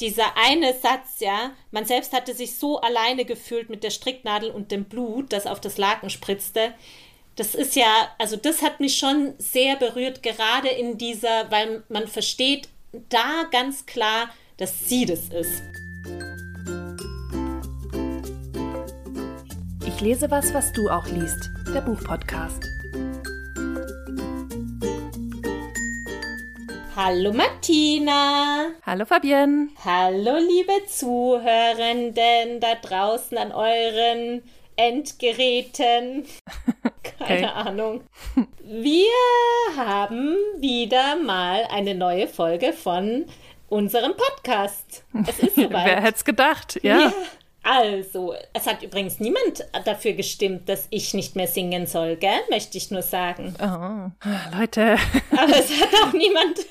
dieser eine Satz, ja, man selbst hatte sich so alleine gefühlt mit der Stricknadel und dem Blut, das auf das Laken spritzte. Das ist ja, also das hat mich schon sehr berührt, gerade in dieser, weil man versteht da ganz klar, dass sie das ist. Ich lese was, was du auch liest. Der Buchpodcast. Hallo Martina. Hallo Fabienne. Hallo liebe Zuhörenden da draußen an euren Endgeräten. Keine okay. Ahnung. Wir haben wieder mal eine neue Folge von unserem Podcast. Es ist soweit. Wer hätte es gedacht, ja. ja. Also, es hat übrigens niemand dafür gestimmt, dass ich nicht mehr singen soll, gell? Möchte ich nur sagen. Oh, Leute. Aber es hat auch niemand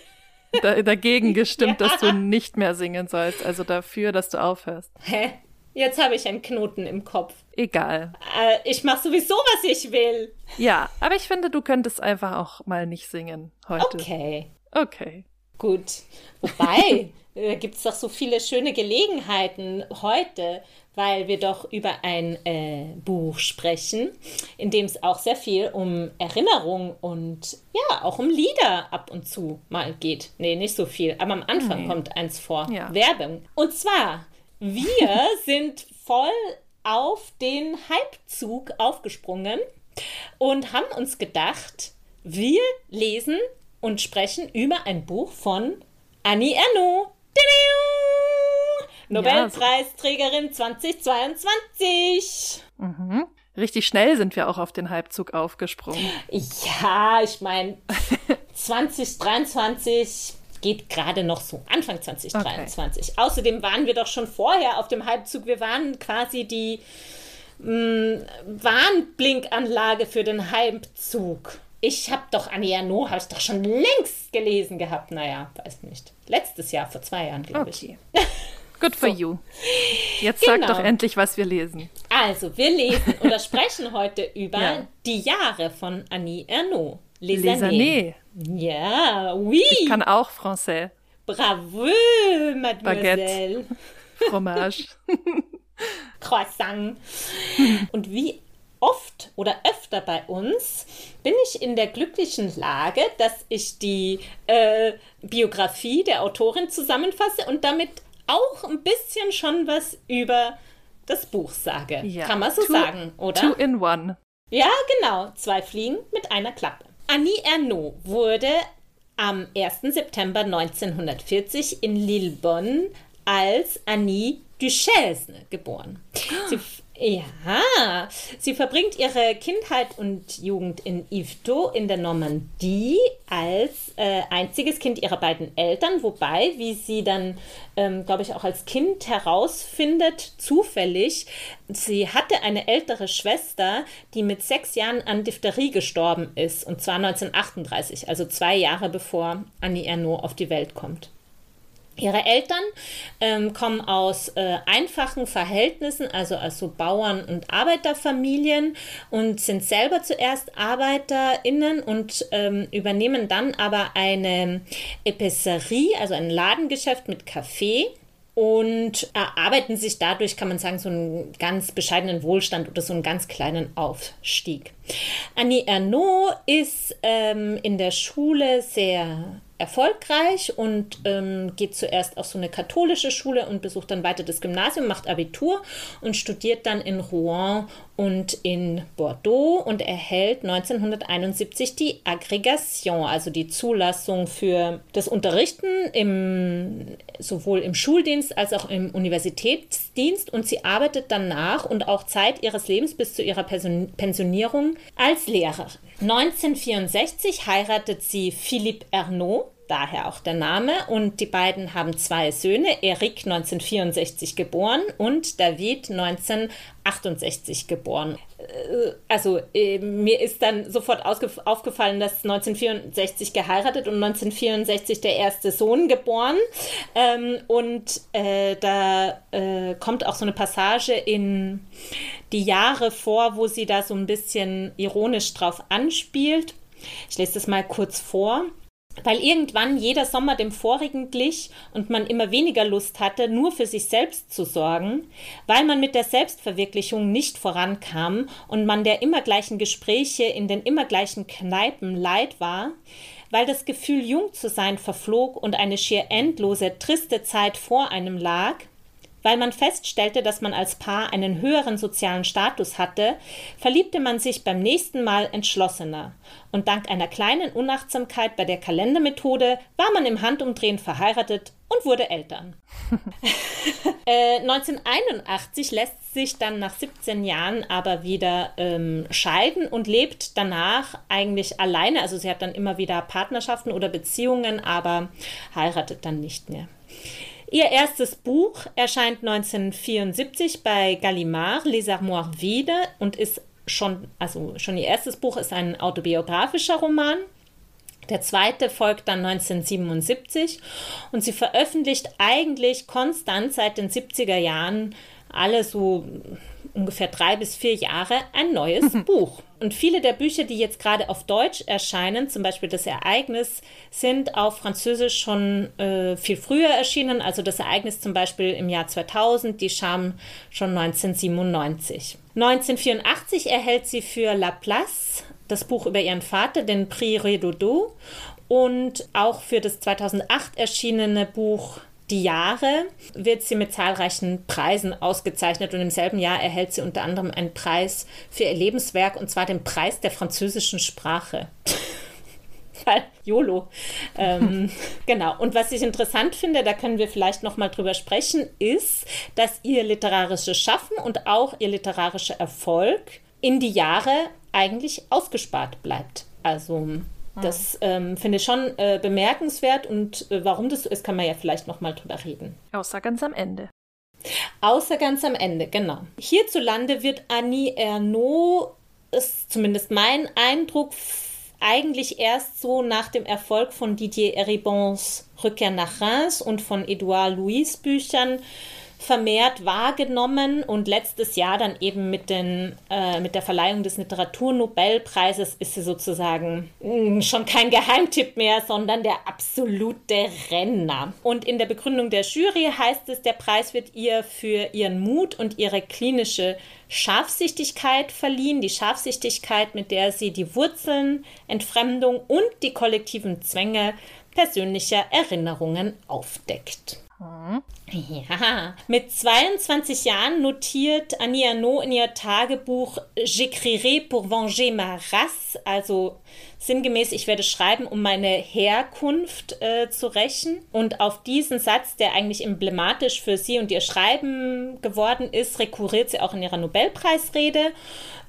da, dagegen gestimmt, ja. dass du nicht mehr singen sollst. Also dafür, dass du aufhörst. Hä? Jetzt habe ich einen Knoten im Kopf. Egal. Äh, ich mache sowieso, was ich will. Ja, aber ich finde, du könntest einfach auch mal nicht singen heute. Okay. Okay. Gut. Wobei, äh, gibt es doch so viele schöne Gelegenheiten heute, weil wir doch über ein äh, Buch sprechen, in dem es auch sehr viel um Erinnerung und ja, auch um Lieder ab und zu mal geht. Nee, nicht so viel, aber am Anfang nee. kommt eins vor. Ja. Werbung. Und zwar, wir sind voll auf den Halbzug aufgesprungen und haben uns gedacht, wir lesen und sprechen über ein Buch von Annie Ernaux. Nobelpreisträgerin 2022. Mhm. Richtig schnell sind wir auch auf den Halbzug aufgesprungen. Ja, ich meine, 2023 geht gerade noch so, Anfang 2023. Okay. Außerdem waren wir doch schon vorher auf dem Halbzug. Wir waren quasi die mh, mm, Warnblinkanlage für den Halbzug. Ich habe doch Annie Ernaux, habe ich doch schon längst gelesen gehabt. Naja, weiß nicht. Letztes Jahr, vor zwei Jahren, glaube okay. ich. Good for so. you. Jetzt genau. sag doch endlich, was wir lesen. Also, wir lesen oder sprechen heute über ja. die Jahre von Annie Ernaux. Les, Les années. Ja, oui. Ich kann auch Français. Bravo, Mademoiselle. Baguette. Fromage. Croissant. Und wie oft oder öfter bei uns bin ich in der glücklichen Lage, dass ich die äh, Biografie der Autorin zusammenfasse und damit auch ein bisschen schon was über das Buch sage. Ja. Kann man so two, sagen, oder? Two in one. Ja, genau. Zwei Fliegen mit einer Klappe. Annie Ernaux wurde am 1. September 1940 in Lillebonne als Annie Duchesne geboren. Sie ja, sie verbringt ihre Kindheit und Jugend in Yvetot in der Normandie als äh, einziges Kind ihrer beiden Eltern, wobei, wie sie dann, ähm, glaube ich, auch als Kind herausfindet, zufällig, sie hatte eine ältere Schwester, die mit sechs Jahren an Diphtherie gestorben ist, und zwar 1938, also zwei Jahre bevor Annie Ernaux auf die Welt kommt. Ihre Eltern ähm, kommen aus äh, einfachen Verhältnissen, also als so Bauern- und Arbeiterfamilien und sind selber zuerst ArbeiterInnen und ähm, übernehmen dann aber eine Epicerie, also ein Ladengeschäft mit Kaffee und erarbeiten sich dadurch, kann man sagen, so einen ganz bescheidenen Wohlstand oder so einen ganz kleinen Aufstieg. Annie Ernaux ist ähm, in der Schule sehr erfolgreich und ähm, geht zuerst auf so eine katholische Schule und besucht dann weiter das Gymnasium, macht Abitur und studiert dann in Rouen und in Bordeaux und erhält 1971 die Agrégation, also die Zulassung für das Unterrichten im, sowohl im Schuldienst als auch im Universitätsdienst und sie arbeitet danach und auch Zeit ihres Lebens bis zu ihrer Pensionierung als Lehrerin. 1964 heiratet sie Philippe Ernaud, daher auch der Name. Und die beiden haben zwei Söhne, Eric 1964 geboren und David 1968 geboren. Äh, also äh, mir ist dann sofort aufgefallen, dass 1964 geheiratet und 1964 der erste Sohn geboren. Ähm, und äh, da kommt auch so eine Passage in die Jahre vor, wo sie da so ein bisschen ironisch drauf anspielt. Ich lese das mal kurz vor. Weil irgendwann jeder Sommer dem vorigen glich und man immer weniger Lust hatte, nur für sich selbst zu sorgen, weil man mit der Selbstverwirklichung nicht vorankam und man der immer gleichen Gespräche in den immer gleichen Kneipen leid war, weil das Gefühl, jung zu sein, verflog und eine schier endlose, triste Zeit vor einem lag, weil man feststellte, dass man als Paar einen höheren sozialen Status hatte, verliebte man sich beim nächsten Mal entschlossener. Und dank einer kleinen Unachtsamkeit bei der Kalendermethode war man im Handumdrehen verheiratet und wurde Eltern. äh, 1981 lässt sich dann nach 17 Jahren aber wieder ähm, scheiden und lebt danach eigentlich alleine. Also sie hat dann immer wieder Partnerschaften oder Beziehungen, aber heiratet dann nicht mehr. Ihr erstes Buch erscheint 1974 bei Gallimard, Les Armoires Vides, und ist schon, also schon ihr erstes Buch ist ein autobiografischer Roman. Der zweite folgt dann 1977 und sie veröffentlicht eigentlich konstant seit den 70er Jahren alle so ungefähr drei bis vier Jahre ein neues Buch. Und viele der Bücher, die jetzt gerade auf Deutsch erscheinen, zum Beispiel das Ereignis, sind auf Französisch schon äh, viel früher erschienen. Also das Ereignis zum Beispiel im Jahr 2000, die Scham schon 1997. 1984 erhält sie für La Place das Buch über ihren Vater, den Prix Redodo, und auch für das 2008 erschienene Buch die Jahre wird sie mit zahlreichen Preisen ausgezeichnet und im selben Jahr erhält sie unter anderem einen Preis für ihr Lebenswerk und zwar den Preis der französischen Sprache. Weil YOLO. Ähm, genau. Und was ich interessant finde, da können wir vielleicht noch mal drüber sprechen, ist, dass ihr literarisches Schaffen und auch ihr literarischer Erfolg in die Jahre eigentlich ausgespart bleibt. Also das ähm, finde ich schon äh, bemerkenswert und äh, warum das so ist, kann man ja vielleicht noch mal drüber reden. Außer ganz am Ende. Außer ganz am Ende, genau. Hierzulande wird Annie Ernaux, ist zumindest mein Eindruck, eigentlich erst so nach dem Erfolg von Didier Eribons Rückkehr nach Reims und von Edouard Louis Büchern vermehrt wahrgenommen und letztes Jahr dann eben mit, den, äh, mit der Verleihung des Literaturnobelpreises ist sie sozusagen mh, mm, schon kein Geheimtipp mehr, sondern der absolute Renner. Und in der Begründung der Jury heißt es, der Preis wird ihr für ihren Mut und ihre klinische Scharfsichtigkeit verliehen, die Scharfsichtigkeit, mit der sie die Wurzeln, Entfremdung und die kollektiven Zwänge persönlicher Erinnerungen aufdeckt. Ja, mit 22 Jahren notiert Annie Arnaud in ihr Tagebuch J'écrirai pour venger ma race, also sinngemäß, ich werde schreiben, um meine Herkunft äh, zu rächen. Und auf diesen Satz, der eigentlich emblematisch für sie und ihr Schreiben geworden ist, rekurriert sie auch in ihrer Nobelpreisrede.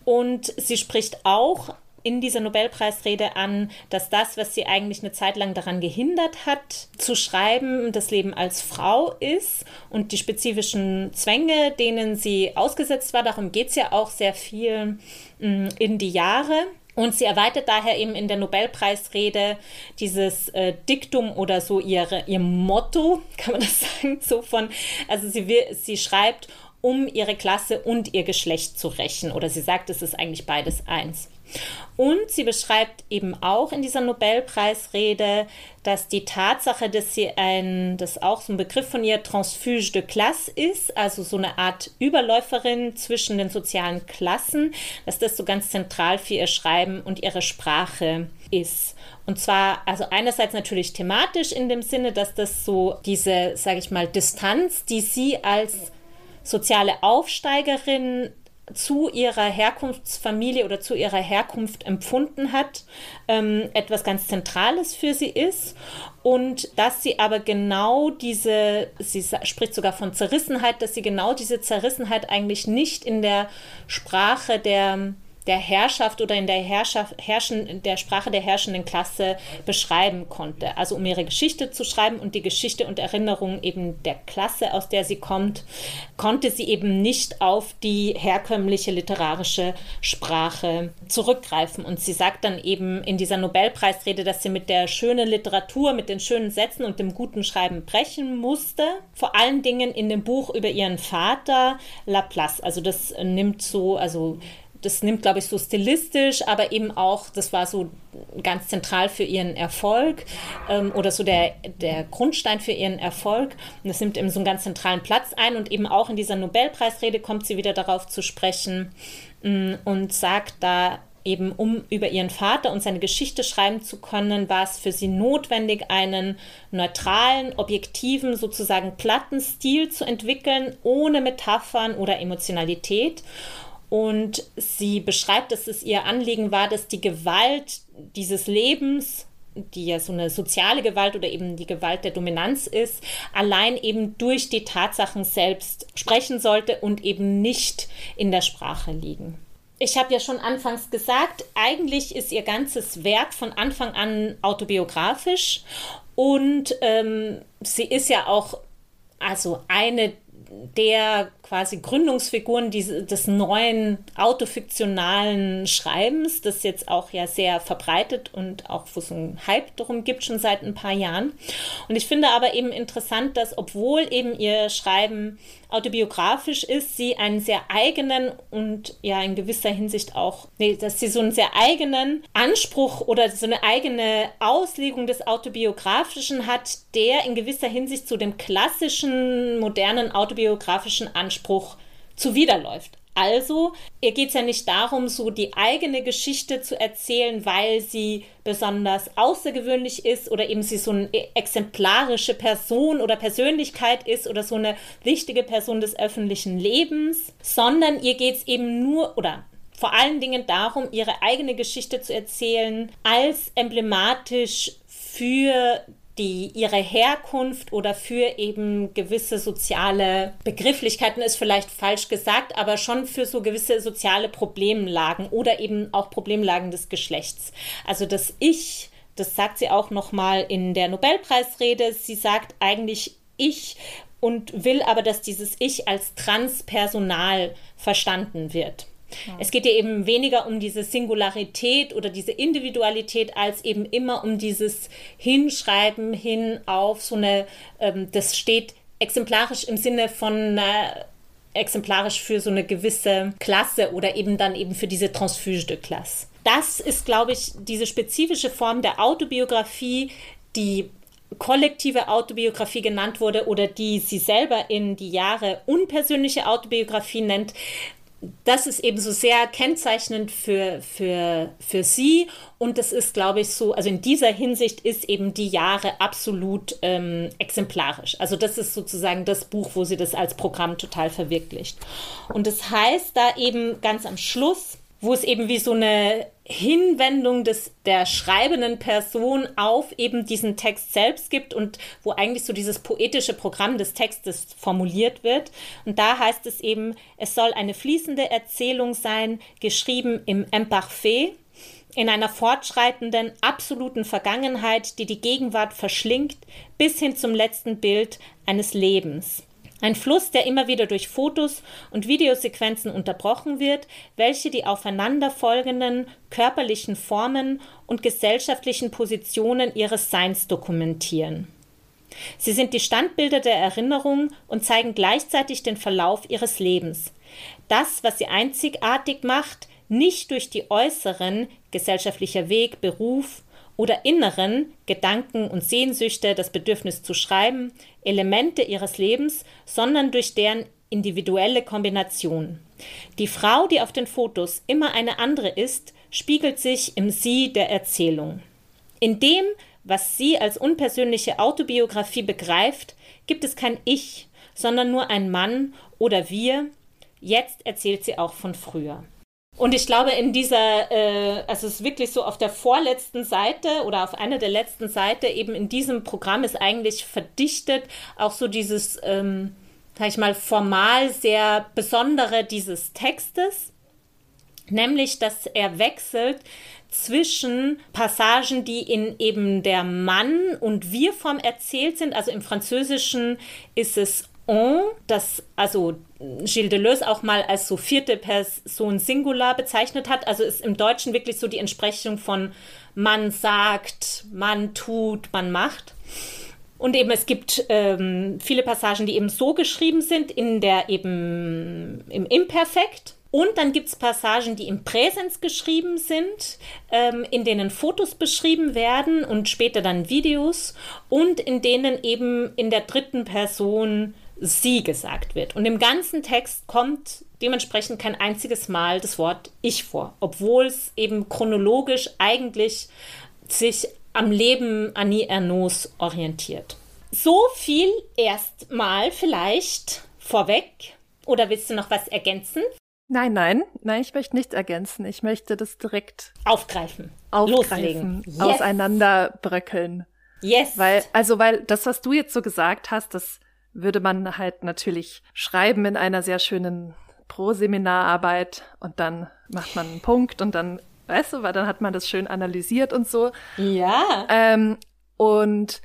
Und sie spricht auch in dieser Nobelpreisrede an, dass das, was sie eigentlich eine Zeit lang daran gehindert hat, zu schreiben, das Leben als Frau ist und die spezifischen Zwänge, denen sie ausgesetzt war. Darum geht es ja auch sehr viel mm, in die Jahre. Und sie erweitert daher eben in der Nobelpreisrede dieses äh, Diktum oder so ihre, ihr Motto, kann man das sagen, so von, also sie, sie schreibt, um ihre Klasse und ihr Geschlecht zu rächen. Oder sie sagt, es ist eigentlich beides eins. Und sie beschreibt eben auch in dieser Nobelpreisrede, dass die Tatsache, dass sie ein, das auch so ein Begriff von ihr, Transfuge de Classe ist, also so eine Art Überläuferin zwischen den sozialen Klassen, dass das so ganz zentral für ihr Schreiben und ihre Sprache ist. Und zwar, also einerseits natürlich thematisch in dem Sinne, dass das so diese, sage ich mal, Distanz, die sie als soziale Aufsteigerin zu ihrer Herkunftsfamilie oder zu ihrer Herkunft empfunden hat, ähm, etwas ganz Zentrales für sie ist und dass sie aber genau diese, sie spricht sogar von Zerrissenheit, dass sie genau diese Zerrissenheit eigentlich nicht in der Sprache der der Herrschaft oder in der Herrschaft, herrschen, der Sprache der herrschenden Klasse beschreiben konnte. Also um ihre Geschichte zu schreiben und die Geschichte und Erinnerung eben der Klasse, aus der sie kommt, konnte sie eben nicht auf die herkömmliche literarische Sprache zurückgreifen. Und sie sagt dann eben in dieser Nobelpreisrede, dass sie mit der schönen Literatur, mit den schönen Sätzen und dem guten Schreiben brechen musste. Vor allen Dingen in dem Buch über ihren Vater Laplace. Also das nimmt so, also das nimmt, glaube ich, so stilistisch, aber eben auch, das war so ganz zentral für ihren Erfolg ähm, oder so der, der Grundstein für ihren Erfolg. Und das nimmt eben so einen ganz zentralen Platz ein und eben auch in dieser Nobelpreisrede kommt sie wieder darauf zu sprechen mh, mm, und sagt da, eben um über ihren Vater und seine Geschichte schreiben zu können, war es für sie notwendig, einen neutralen, objektiven, sozusagen platten Stil zu entwickeln, ohne Metaphern oder Emotionalität. Und sie beschreibt, dass es ihr Anliegen war, dass die Gewalt dieses Lebens, die ja so eine soziale Gewalt oder eben die Gewalt der Dominanz ist, allein eben durch die Tatsachen selbst sprechen sollte und eben nicht in der Sprache liegen. Ich habe ja schon anfangs gesagt, eigentlich ist ihr ganzes Werk von Anfang an autobiografisch und ähm, sie ist ja auch also eine der quasi Gründungsfiguren des neuen autofiktionalen Schreibens, das jetzt auch ja sehr verbreitet und auch wo es einen Hype darum gibt, schon seit ein paar Jahren. Und ich finde aber eben interessant, dass obwohl eben ihr Schreiben autobiografisch ist, sie einen sehr eigenen und ja in gewisser Hinsicht auch, nee, dass sie so einen sehr eigenen Anspruch oder so eine eigene Auslegung des Autobiografischen hat, der in gewisser Hinsicht zu dem klassischen, modernen autobiografischen Anspruch zuwiderläuft. Also, ihr geht es ja nicht darum, so die eigene Geschichte zu erzählen, weil sie besonders außergewöhnlich ist oder eben sie so eine exemplarische Person oder Persönlichkeit ist oder so eine wichtige Person des öffentlichen Lebens, sondern ihr geht es eben nur oder vor allen Dingen darum, ihre eigene Geschichte zu erzählen als emblematisch für die ihre Herkunft oder für eben gewisse soziale Begrifflichkeiten ist vielleicht falsch gesagt, aber schon für so gewisse soziale Problemlagen oder eben auch Problemlagen des Geschlechts. Also das Ich, das sagt sie auch noch mal in der Nobelpreisrede, sie sagt eigentlich ich und will aber, dass dieses Ich als transpersonal verstanden wird. Ja. Es geht ja eben weniger um diese Singularität oder diese Individualität, als eben immer um dieses Hinschreiben hin auf so eine, ähm, das steht exemplarisch im Sinne von äh, exemplarisch für so eine gewisse Klasse oder eben dann eben für diese Transfuge de Classe. Das ist, glaube ich, diese spezifische Form der Autobiografie, die kollektive Autobiografie genannt wurde oder die sie selber in die Jahre unpersönliche Autobiografie nennt, das ist eben so sehr kennzeichnend für, für, für sie. Und das ist, glaube ich, so, also in dieser Hinsicht ist eben die Jahre absolut ähm, exemplarisch. Also das ist sozusagen das Buch, wo sie das als Programm total verwirklicht. Und das heißt da eben ganz am Schluss, wo es eben wie so eine Hinwendung des, der schreibenden Person auf eben diesen Text selbst gibt und wo eigentlich so dieses poetische Programm des Textes formuliert wird. Und da heißt es eben, es soll eine fließende Erzählung sein, geschrieben im Imparfait, in einer fortschreitenden, absoluten Vergangenheit, die die Gegenwart verschlingt, bis hin zum letzten Bild eines Lebens. Ein Fluss, der immer wieder durch Fotos und Videosequenzen unterbrochen wird, welche die aufeinanderfolgenden körperlichen Formen und gesellschaftlichen Positionen ihres Seins dokumentieren. Sie sind die Standbilder der Erinnerung und zeigen gleichzeitig den Verlauf ihres Lebens. Das, was sie einzigartig macht, nicht durch die äußeren gesellschaftlicher Weg, Beruf, oder inneren Gedanken und Sehnsüchte, das Bedürfnis zu schreiben, Elemente ihres Lebens, sondern durch deren individuelle Kombination. Die Frau, die auf den Fotos immer eine andere ist, spiegelt sich im Sie der Erzählung. In dem, was sie als unpersönliche Autobiografie begreift, gibt es kein Ich, sondern nur ein Mann oder wir. Jetzt erzählt sie auch von früher. Und ich glaube, in dieser, äh, also es ist wirklich so auf der vorletzten Seite oder auf einer der letzten Seite, eben in diesem Programm ist eigentlich verdichtet auch so dieses, ähm, sag ich mal, formal sehr Besondere dieses Textes, nämlich, dass er wechselt zwischen Passagen, die in eben der Mann- und Wir-Form erzählt sind. Also im Französischen ist es on, das also Gilles Deleuze auch mal als so vierte Person Singular bezeichnet hat. Also ist im Deutschen wirklich so die Entsprechung von man sagt, man tut, man macht. Und eben es gibt ähm, viele Passagen, die eben so geschrieben sind, in der eben im Imperfekt. Und dann gibt es Passagen, die im Präsens geschrieben sind, ähm, in denen Fotos beschrieben werden und später dann Videos und in denen eben in der dritten Person sie gesagt wird. Und im ganzen Text kommt dementsprechend kein einziges Mal das Wort ich vor, obwohl es eben chronologisch eigentlich sich am Leben Annie Ernaux orientiert. So viel erstmal vielleicht vorweg. Oder willst du noch was ergänzen? Nein, nein, nein, ich möchte nichts ergänzen. Ich möchte das direkt aufgreifen, aufgreifen, yes. auseinanderbröckeln. Yes. Weil, also, weil das, was du jetzt so gesagt hast, das würde man halt natürlich schreiben in einer sehr schönen Pro-Seminararbeit und dann macht man einen Punkt und dann, weißt du, weil dann hat man das schön analysiert und so. Ja. Ähm, und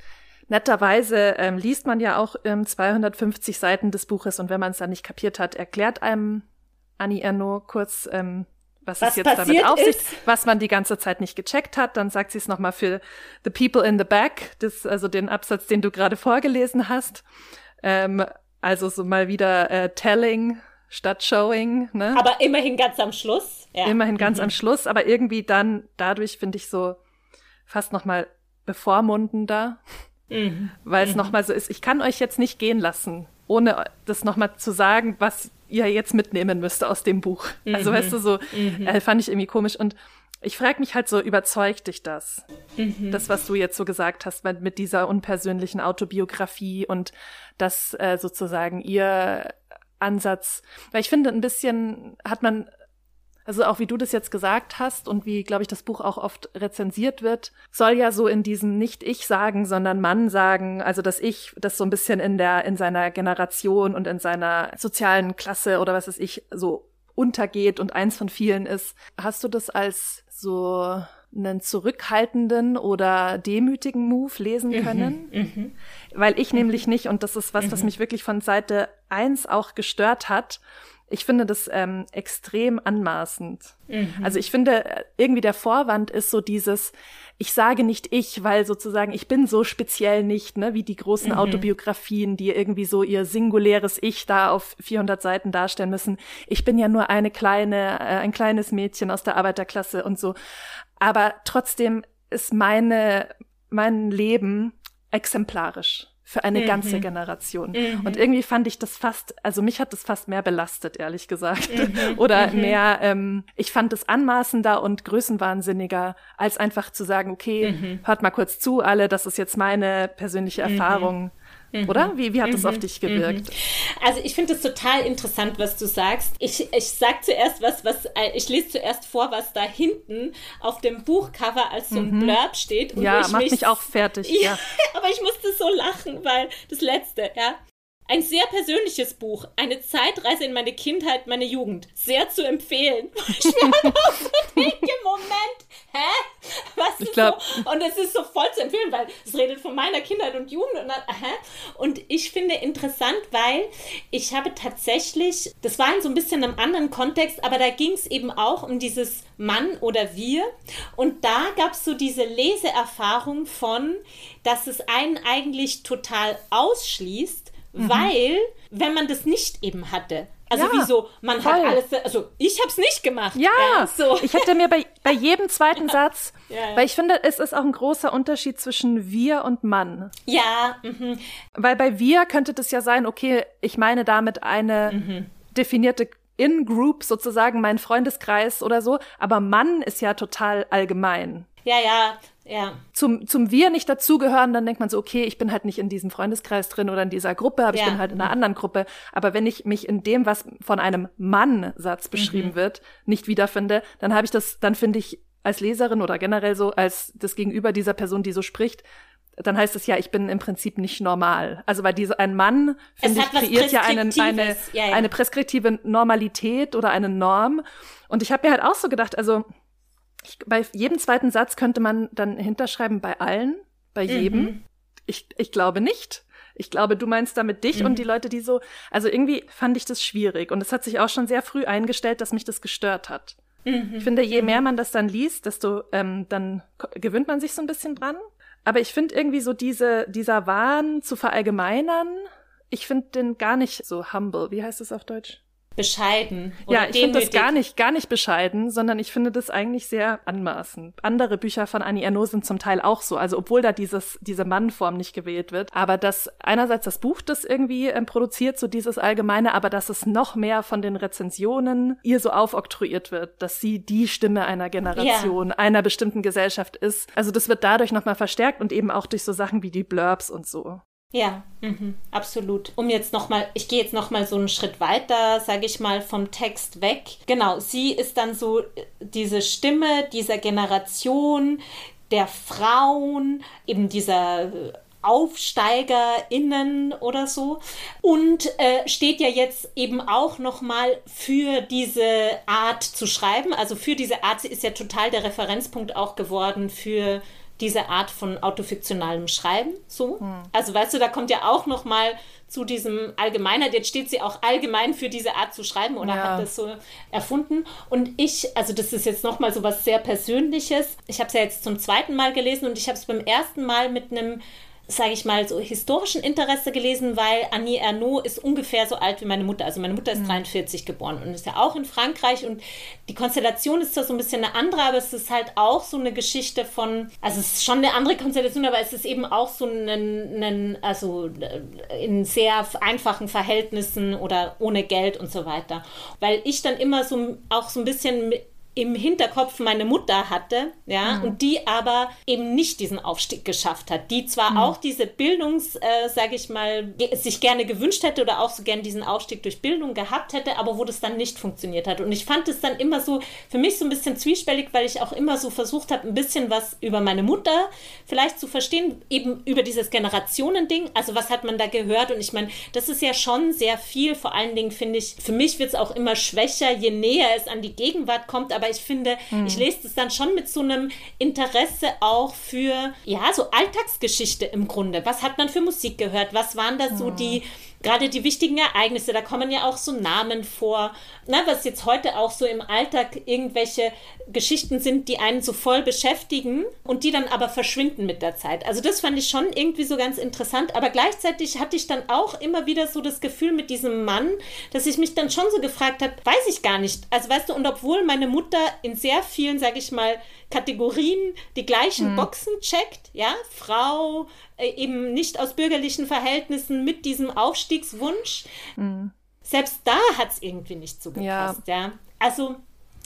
netterweise ähm, liest man ja auch ähm, 250 Seiten des Buches und wenn man es dann nicht kapiert hat, erklärt einem Annie Ernaux kurz, ähm, was, was es jetzt damit auf sich, was man die ganze Zeit nicht gecheckt hat. Dann sagt sie es nochmal für The People in the Back, das, also den Absatz, den du gerade vorgelesen hast. Ähm, also so mal wieder äh, Telling statt Showing. Ne? Aber immerhin ganz am Schluss. Ja. Immerhin ganz mhm. am Schluss, aber irgendwie dann dadurch finde ich so fast nochmal bevormundender, mhm. weil es mhm. nochmal so ist, ich kann euch jetzt nicht gehen lassen, ohne das nochmal zu sagen, was ihr jetzt mitnehmen müsst aus dem Buch. Mhm. Also weißt du, so mhm. äh, fand ich irgendwie komisch und ich frage mich halt so, überzeugt dich das? Mhm. Das, was du jetzt so gesagt hast, mit, mit dieser unpersönlichen Autobiografie und das äh, sozusagen ihr Ansatz. Weil ich finde, ein bisschen hat man also auch wie du das jetzt gesagt hast und wie, glaube ich, das Buch auch oft rezensiert wird, soll ja so in diesem nicht ich sagen, sondern Mann sagen, also dass ich das so ein bisschen in der, in seiner Generation und in seiner sozialen Klasse oder was weiß ich, so untergeht und eins von vielen ist. Hast du das als so einen zurückhaltenden oder demütigen Move lesen mhm, können? Mhm, Weil ich mhm. nämlich nicht, und das ist was, was mhm. mich wirklich von Seite eins auch gestört hat, ich finde das ähm, extrem anmaßend. Mhm. Also ich finde, irgendwie der Vorwand ist so dieses, ich sage nicht ich, weil sozusagen ich bin so speziell nicht, ne, wie die großen mhm. Autobiografien, die irgendwie so ihr singuläres Ich da auf 400 Seiten darstellen müssen. Ich bin ja nur eine kleine, äh, ein kleines Mädchen aus der Arbeiterklasse und so. Aber trotzdem ist meine, mein Leben exemplarisch für eine mhm. ganze Generation. Mhm. Und irgendwie fand ich das fast, also mich hat das fast mehr belastet, ehrlich gesagt. Mhm. Oder mhm. mehr, ähm, ich fand es anmaßender und größenwahnsinniger, als einfach zu sagen, okay, mhm. hört mal kurz zu, alle, das ist jetzt meine persönliche mhm. Erfahrung. Mhm. Oder? Wie, wie hat das auf mhm. dich gewirkt? Mhm. Also ich finde es total interessant, was du sagst. Ich, ich sag zuerst was, was, äh, ich lese zuerst vor, was da hinten auf dem Buchcover als so ein mhm. Blurb steht. ja, macht mich, mich auch fertig. Ja, ja. aber ich musste so lachen, weil das letzte, ja. Ein sehr persönliches Buch, eine Zeitreise in meine Kindheit, meine Jugend. Sehr zu empfehlen. Ich mir auch so denke, Moment, hä? Was ich glaub... so? Und es ist so voll zu empfehlen, weil es redet von meiner Kindheit und Jugend und dann, hä? Und ich finde interessant, weil ich habe tatsächlich, das war in so ein bisschen einem anderen Kontext, aber da ging es eben auch um dieses Mann oder wir. Und da gab es so diese Leseerfahrung von, dass es einen eigentlich total ausschließt, Mhm. Weil, wenn man das nicht eben hatte, also ja, wieso, man voll. hat alles, also ich habe es nicht gemacht. Ja, ja so. ich hätte mir bei, bei jedem zweiten ja. Satz, weil ich finde, es ist auch ein großer Unterschied zwischen wir und Mann. Ja. Mhm. Weil bei wir könnte das ja sein, okay, ich meine damit eine mhm. definierte In-Group sozusagen, mein Freundeskreis oder so, aber Mann ist ja total allgemein. Ja, ja, ja. Zum, zum Wir nicht dazugehören, dann denkt man so, okay, ich bin halt nicht in diesem Freundeskreis drin oder in dieser Gruppe, aber ja. ich bin halt in einer anderen Gruppe. Aber wenn ich mich in dem, was von einem Mann-Satz beschrieben mhm. wird, nicht wiederfinde, dann habe ich das, dann finde ich als Leserin oder generell so als das Gegenüber dieser Person, die so spricht, dann heißt es ja, ich bin im Prinzip nicht normal. Also weil diese ein Mann finde ich kreiert ja einen, eine ja, ja. eine preskriptive Normalität oder eine Norm. Und ich habe mir halt auch so gedacht, also ich, bei jedem zweiten Satz könnte man dann hinterschreiben, bei allen, bei jedem. Mhm. Ich, ich glaube nicht. Ich glaube, du meinst damit dich mhm. und die Leute, die so. Also irgendwie fand ich das schwierig. Und es hat sich auch schon sehr früh eingestellt, dass mich das gestört hat. Mhm. Ich finde, je mehr man das dann liest, desto ähm, dann gewöhnt man sich so ein bisschen dran. Aber ich finde irgendwie so diese, dieser Wahn zu verallgemeinern, ich finde den gar nicht so humble. Wie heißt es auf Deutsch? Bescheiden. ja, ich finde das gar nicht, gar nicht bescheiden, sondern ich finde das eigentlich sehr anmaßend. Andere Bücher von Annie Ernaux sind zum Teil auch so, also obwohl da dieses, diese Mannform nicht gewählt wird, aber dass einerseits das Buch das irgendwie ähm, produziert, so dieses Allgemeine, aber dass es noch mehr von den Rezensionen ihr so aufoktroyiert wird, dass sie die Stimme einer Generation, ja. einer bestimmten Gesellschaft ist. Also das wird dadurch nochmal verstärkt und eben auch durch so Sachen wie die Blurbs und so. Ja, mhm, absolut. Um jetzt nochmal, ich gehe jetzt nochmal so einen Schritt weiter, sage ich mal, vom Text weg. Genau, sie ist dann so äh, diese Stimme dieser Generation, der Frauen, eben dieser äh, AufsteigerInnen oder so und äh, steht ja jetzt eben auch nochmal für diese Art zu schreiben, also für diese Art, sie ist ja total der Referenzpunkt auch geworden für diese Art von autofiktionalem Schreiben. So. Hm. Also weißt du, da kommt ja auch noch mal zu diesem Allgemeinheit. Jetzt steht sie auch allgemein für diese Art zu schreiben oder ja. hat das so erfunden. Und ich, also das ist jetzt noch mal so was sehr Persönliches. Ich habe es ja jetzt zum zweiten Mal gelesen und ich habe es beim ersten Mal mit einem sage ich mal, so historischen Interesse gelesen, weil Annie Ernaux ist ungefähr so alt wie meine Mutter. Also meine Mutter ist mhm. 43 geboren und ist ja auch in Frankreich und die Konstellation ist zwar so ein bisschen eine andere, aber es ist halt auch so eine Geschichte von, also es ist schon eine andere Konstellation, aber es ist eben auch so ein, ein also äh, in sehr einfachen Verhältnissen oder ohne Geld und so weiter. Weil ich dann immer so auch so ein bisschen im Hinterkopf meine Mutter hatte, ja, mhm. und die aber eben nicht diesen Aufstieg geschafft hat, die zwar mhm. auch diese Bildungs, äh, sage ich mal, sich gerne gewünscht hätte oder auch so gerne diesen Aufstieg durch Bildung gehabt hätte, aber wo das dann nicht funktioniert hat. Und ich fand es dann immer so, für mich so ein bisschen zwiespältig, weil ich auch immer so versucht habe, ein bisschen was über meine Mutter vielleicht zu verstehen, eben über dieses Generationending, also was hat man da gehört und ich meine, das ist ja schon sehr viel, vor allen Dingen finde ich, für mich wird es auch immer schwächer, je näher es an die Gegenwart kommt, aber ich finde, mhm. ich lese das dann schon mit so einem Interesse auch für, ja, so Alltagsgeschichte im Grunde. Was hat man für Musik gehört? Was waren da so mhm. die gerade die wichtigen Ereignisse, da kommen ja auch so Namen vor, na, was jetzt heute auch so im Alltag irgendwelche Geschichten sind, die einen so voll beschäftigen und die dann aber verschwinden mit der Zeit. Also das fand ich schon irgendwie so ganz interessant, aber gleichzeitig hatte ich dann auch immer wieder so das Gefühl mit diesem Mann, dass ich mich dann schon so gefragt habe, weiß ich gar nicht. Also weißt du, und obwohl meine Mutter in sehr vielen, sage ich mal, Kategorien die gleichen hm. Boxen checkt, ja, Frau, äh, eben nicht aus bürgerlichen Verhältnissen mit diesem Aufstiegswunsch. Mhm. Selbst da hat es irgendwie nicht so gepasst, ja. ja. Also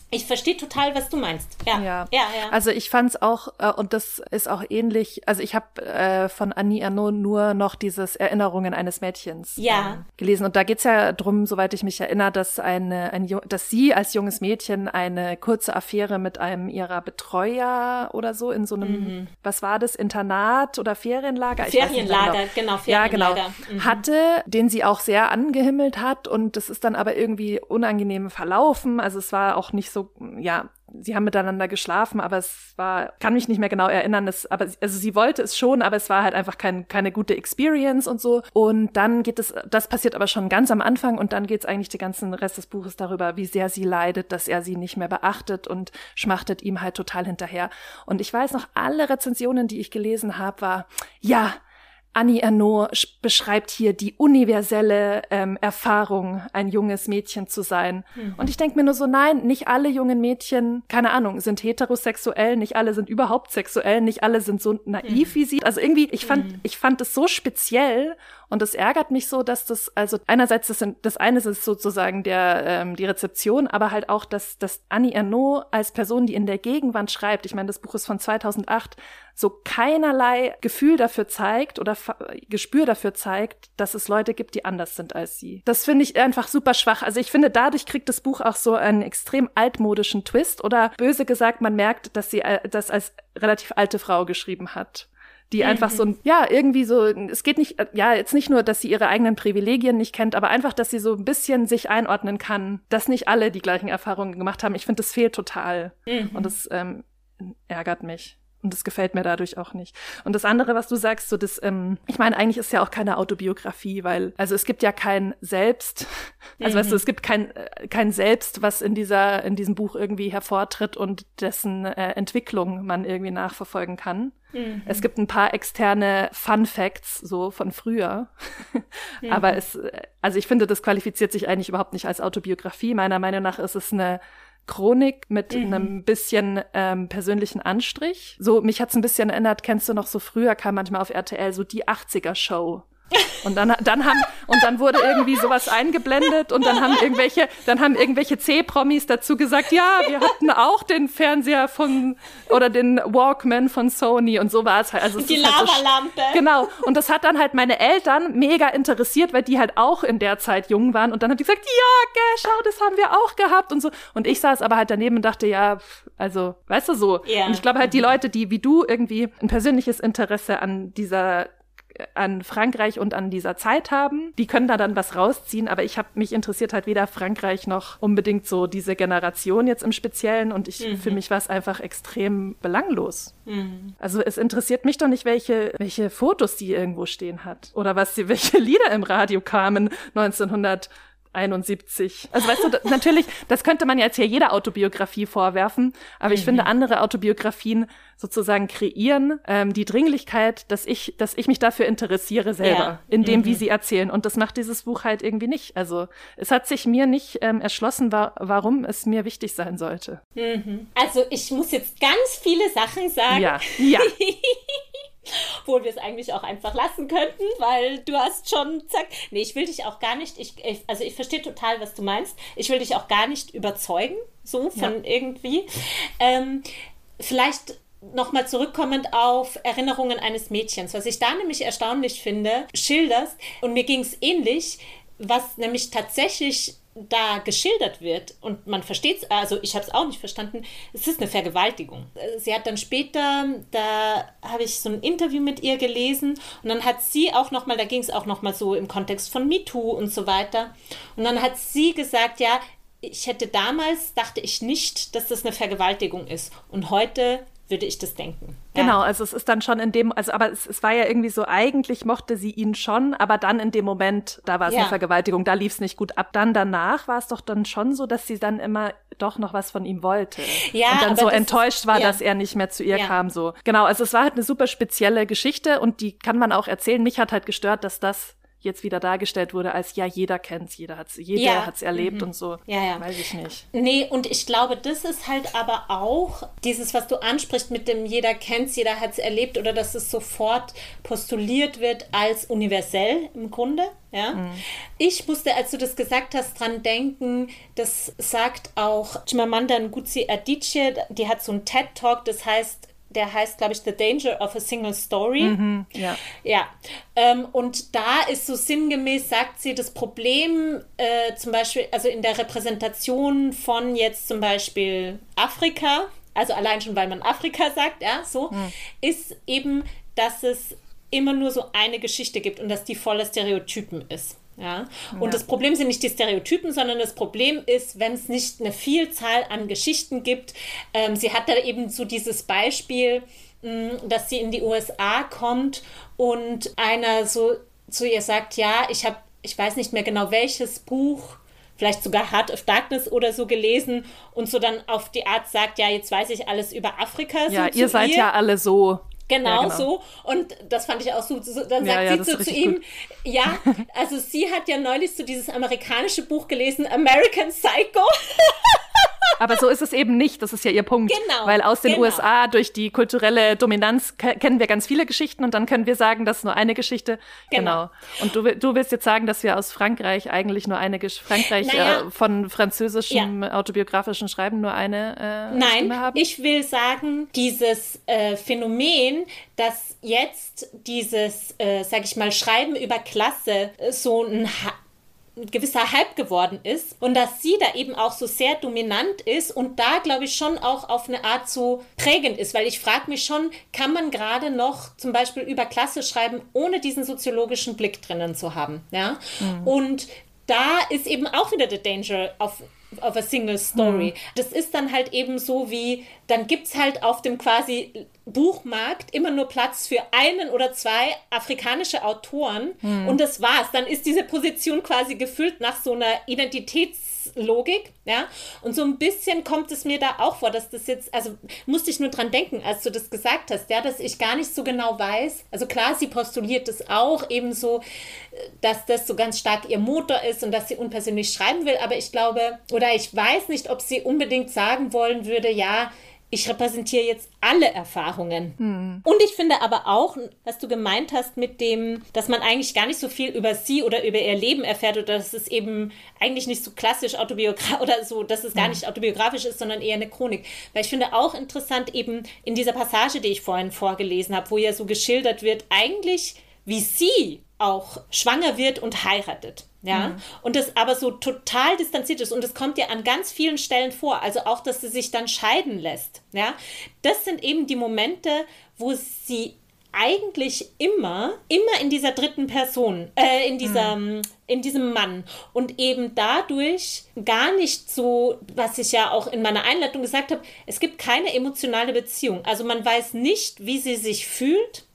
ich verstehe total, was du meinst. Ja, ja, ja. ja. Also ich fand es auch, äh, und das ist auch ähnlich, also ich habe äh, von Annie Arnaud nur noch dieses Erinnerungen eines Mädchens ja. ähm, gelesen. Und da geht's ja drum, soweit ich mich erinnere, dass, eine, ein, dass sie als junges Mädchen eine kurze Affäre mit einem ihrer Betreuer oder so in so einem, mhm. was war das, Internat oder Ferienlager? Ferienlager, genau. genau, Ferienlager. Ja, genau. Mhm. Hatte, den sie auch sehr angehimmelt hat und das ist dann aber irgendwie unangenehm verlaufen. Also es war auch nicht so so, ja, sie haben miteinander geschlafen, aber es war, kann mich nicht mehr genau erinnern, es, aber, also sie wollte es schon, aber es war halt einfach kein, keine gute Experience und so. Und dann geht es, das passiert aber schon ganz am Anfang und dann geht es eigentlich den ganzen Rest des Buches darüber, wie sehr sie leidet, dass er sie nicht mehr beachtet und schmachtet ihm halt total hinterher. Und ich weiß noch, alle Rezensionen, die ich gelesen habe, war, ja, Annie Ernaux beschreibt hier die universelle ähm, Erfahrung, ein junges Mädchen zu sein. Mhm. Und ich denke mir nur so, nein, nicht alle jungen Mädchen, keine Ahnung, sind heterosexuell, nicht alle sind überhaupt sexuell, nicht alle sind so naiv mhm. wie sie. Also irgendwie, ich fand, mhm. ich fand es so speziell und es ärgert mich so, dass das, also einerseits, das, das eine ist sozusagen der, ähm, die Rezeption, aber halt auch, dass, dass Annie Ernaux als Person, die in der Gegenwart schreibt, ich meine, das Buch ist von 2008, so keinerlei Gefühl dafür zeigt oder Gespür dafür zeigt, dass es Leute gibt, die anders sind als sie. Das finde ich einfach super schwach. Also ich finde, dadurch kriegt das Buch auch so einen extrem altmodischen Twist oder böse gesagt, man merkt, dass sie äh, das als relativ alte Frau geschrieben hat die mhm. einfach so ein, ja, irgendwie so, es geht nicht, ja, jetzt nicht nur, dass sie ihre eigenen Privilegien nicht kennt, aber einfach, dass sie so ein bisschen sich einordnen kann, dass nicht alle die gleichen Erfahrungen gemacht haben. Ich finde, das fehlt total. Mhm. Und das ähm, ärgert mich. Und das gefällt mir dadurch auch nicht. Und das andere, was du sagst, so das, ähm, ich meine, eigentlich ist ja auch keine Autobiografie, weil, also es gibt ja kein Selbst, also mhm. weißt du, mhm. es gibt kein, äh, kein Selbst, was in dieser, in diesem Buch irgendwie hervortritt und dessen äh, Entwicklung man irgendwie nachverfolgen kann. Mhm. Es gibt ein paar externe Fun Facts so von früher. mhm. Aber es, also ich finde, das qualifiziert sich eigentlich überhaupt nicht als Autobiografie. Meiner Meinung nach ist es eine Chronik mit mhm. einem bisschen ähm, persönlichen Anstrich. So, mich hat's ein bisschen erinnert, kennst du noch so früher kam manchmal auf RTL so die 80er Show. Und dann, dann haben, und dann wurde irgendwie sowas eingeblendet und dann haben irgendwelche, dann haben irgendwelche C-Promis dazu gesagt, ja, wir hatten auch den Fernseher von, oder den Walkman von Sony und so war es halt. Also es die Lavalampe. Halt so, genau. Und das hat dann halt meine Eltern mega interessiert, weil die halt auch in der Zeit jung waren und dann haben die gesagt, ja, gell, schau, das haben wir auch gehabt und so. Und ich saß aber halt daneben und dachte, ja, also, weißt du so. Yeah. Und ich glaube halt, die Leute, die wie du irgendwie ein persönliches Interesse an dieser an Frankreich und an dieser Zeit haben. Die können da dann was rausziehen, aber ich habe mich interessiert halt weder Frankreich noch unbedingt so diese Generation jetzt im Speziellen und ich mhm. für mich war es einfach extrem belanglos. Mhm. Also es interessiert mich doch nicht, welche welche Fotos die irgendwo stehen hat oder was sie welche Lieder im Radio kamen 1900 71. Also weißt du, natürlich, das könnte man jetzt hier jeder Autobiografie vorwerfen, aber ich mhm. finde, andere Autobiografien sozusagen kreieren ähm, die Dringlichkeit, dass ich, dass ich mich dafür interessiere selber, ja. in dem, mhm. wie sie erzählen. Und das macht dieses Buch halt irgendwie nicht. Also es hat sich mir nicht ähm, erschlossen, wa warum es mir wichtig sein sollte. Mhm. Also ich muss jetzt ganz viele Sachen sagen. Ja, ja. Obwohl wir es eigentlich auch einfach lassen könnten, weil du hast schon, zack. Nee, ich will dich auch gar nicht, ich, also ich verstehe total, was du meinst. Ich will dich auch gar nicht überzeugen, so von ja. irgendwie. Ähm, vielleicht nochmal zurückkommend auf Erinnerungen eines Mädchens, was ich da nämlich erstaunlich finde, schilderst, und mir ging es ähnlich, was nämlich tatsächlich da geschildert wird und man versteht es, also ich habe es auch nicht verstanden, es ist eine Vergewaltigung. Sie hat dann später, da habe ich so ein Interview mit ihr gelesen und dann hat sie auch nochmal, da ging es auch nochmal so im Kontext von MeToo und so weiter und dann hat sie gesagt, ja, ich hätte damals, dachte ich nicht, dass das eine Vergewaltigung ist und heute würde ich das denken. Genau, also es ist dann schon in dem, also aber es, es, war ja irgendwie so, eigentlich mochte sie ihn schon, aber dann in dem Moment, da war es ja. eine Vergewaltigung, da lief es nicht gut ab. Dann danach war es doch dann schon so, dass sie dann immer doch noch was von ihm wollte. Ja, und dann so enttäuscht war, ja. dass er nicht mehr zu ihr ja. kam. So. Genau, also es war halt eine super spezielle Geschichte und die kann man auch erzählen. Mich hat halt gestört, dass das jetzt wieder dargestellt wurde, als ja, jeder kennt's, jeder hat's, jeder ja. hat's erlebt mhm. und so. Ja, ja. Weiß ich nicht. Nee, und ich glaube, das ist halt aber auch dieses, was du ansprichst mit dem jeder kennt's, jeder hat's erlebt oder dass es sofort postuliert wird als universell im Grunde. Ja? Mhm. Ich musste, als du das gesagt hast, dran denken, das sagt auch Chimamanda Ngozi Adichie, die hat so einen TED-Talk, das heißt der heißt, glaube ich, The Danger of a Single Story. Mhm, ja. Ja. Ähm, und da ist so sinngemäß, sagt sie, das Problem äh, zum Beispiel, also in der Repräsentation von jetzt zum Beispiel Afrika, also allein schon, weil man Afrika sagt, ja, so, mhm. ist eben, dass es immer nur so eine Geschichte gibt und dass die voller Stereotypen ist. Ja? Und ja. das Problem sind nicht die Stereotypen, sondern das Problem ist, wenn es nicht eine Vielzahl an Geschichten gibt. Ähm, sie hat da eben so dieses Beispiel, mh, mm, dass sie in die USA kommt und einer so zu ihr sagt, ja, ich habe, ich weiß nicht mehr genau welches Buch, vielleicht sogar Heart of Darkness oder so gelesen und so dann auf die Art sagt, ja, jetzt weiß ich alles über Afrika. Ja, ihr seid ihr. ja alle so. Genau, ja, genau, so. Und das fand ich auch so. so dann sagt ja, ja, sie so zu ihm, gut. ja, also sie hat ja neulich so dieses amerikanische Buch gelesen, American Psycho. Aber so ist es eben nicht. Das ist ja ihr Punkt. Genau. Weil aus den genau. USA durch die kulturelle Dominanz kennen wir ganz viele Geschichten und dann können wir sagen, das ist nur eine Geschichte. Genau. genau. Und du, du willst jetzt sagen, dass wir aus Frankreich eigentlich nur eine Geschichte, Frankreich naja. äh, von französischem ja. autobiografischen Schreiben nur eine äh, Nein, Stimme haben? ich will sagen, dieses äh, Phänomen, dass jetzt dieses, äh, sag ich mal, Schreiben über Klasse so ein ein gewisser Hype geworden ist und dass sie da eben auch so sehr dominant ist und da glaube ich schon auch auf eine Art so prägend ist, weil ich frage mich schon, kann man gerade noch zum Beispiel über Klasse schreiben, ohne diesen soziologischen Blick drinnen zu haben, ja? Mhm. Und da ist eben auch wieder der Danger of, of a single story. Mhm. Das ist dann halt eben so wie dann gibt es halt auf dem quasi Buchmarkt immer nur Platz für einen oder zwei afrikanische Autoren hm. und das war's. Dann ist diese Position quasi gefüllt nach so einer Identitätslogik, ja. Und so ein bisschen kommt es mir da auch vor, dass das jetzt, also musste ich nur dran denken, als du das gesagt hast, ja, dass ich gar nicht so genau weiß. Also klar, sie postuliert es auch ebenso, dass das so ganz stark ihr Motor ist und dass sie unpersönlich schreiben will, aber ich glaube, oder ich weiß nicht, ob sie unbedingt sagen wollen würde, ja, ich repräsentiere jetzt alle Erfahrungen. Hm. Und ich finde aber auch, was du gemeint hast mit dem, dass man eigentlich gar nicht so viel über sie oder über ihr Leben erfährt oder dass es eben eigentlich nicht so klassisch autobiografisch oder so, dass es gar hm. nicht autobiografisch ist, sondern eher eine Chronik. Weil ich finde auch interessant eben in dieser Passage, die ich vorhin vorgelesen habe, wo ja so geschildert wird, eigentlich wie sie auch schwanger wird und heiratet. Ja, mhm. und das aber so total distanziert ist und das kommt ja an ganz vielen Stellen vor, also auch, dass sie sich dann scheiden lässt. Ja, das sind eben die Momente, wo sie eigentlich immer, immer in dieser dritten Person, äh, in dieser, mhm. in diesem Mann und eben dadurch gar nicht so, was ich ja auch in meiner Einleitung gesagt habe, es gibt keine emotionale Beziehung. Also man weiß nicht, wie sie sich fühlt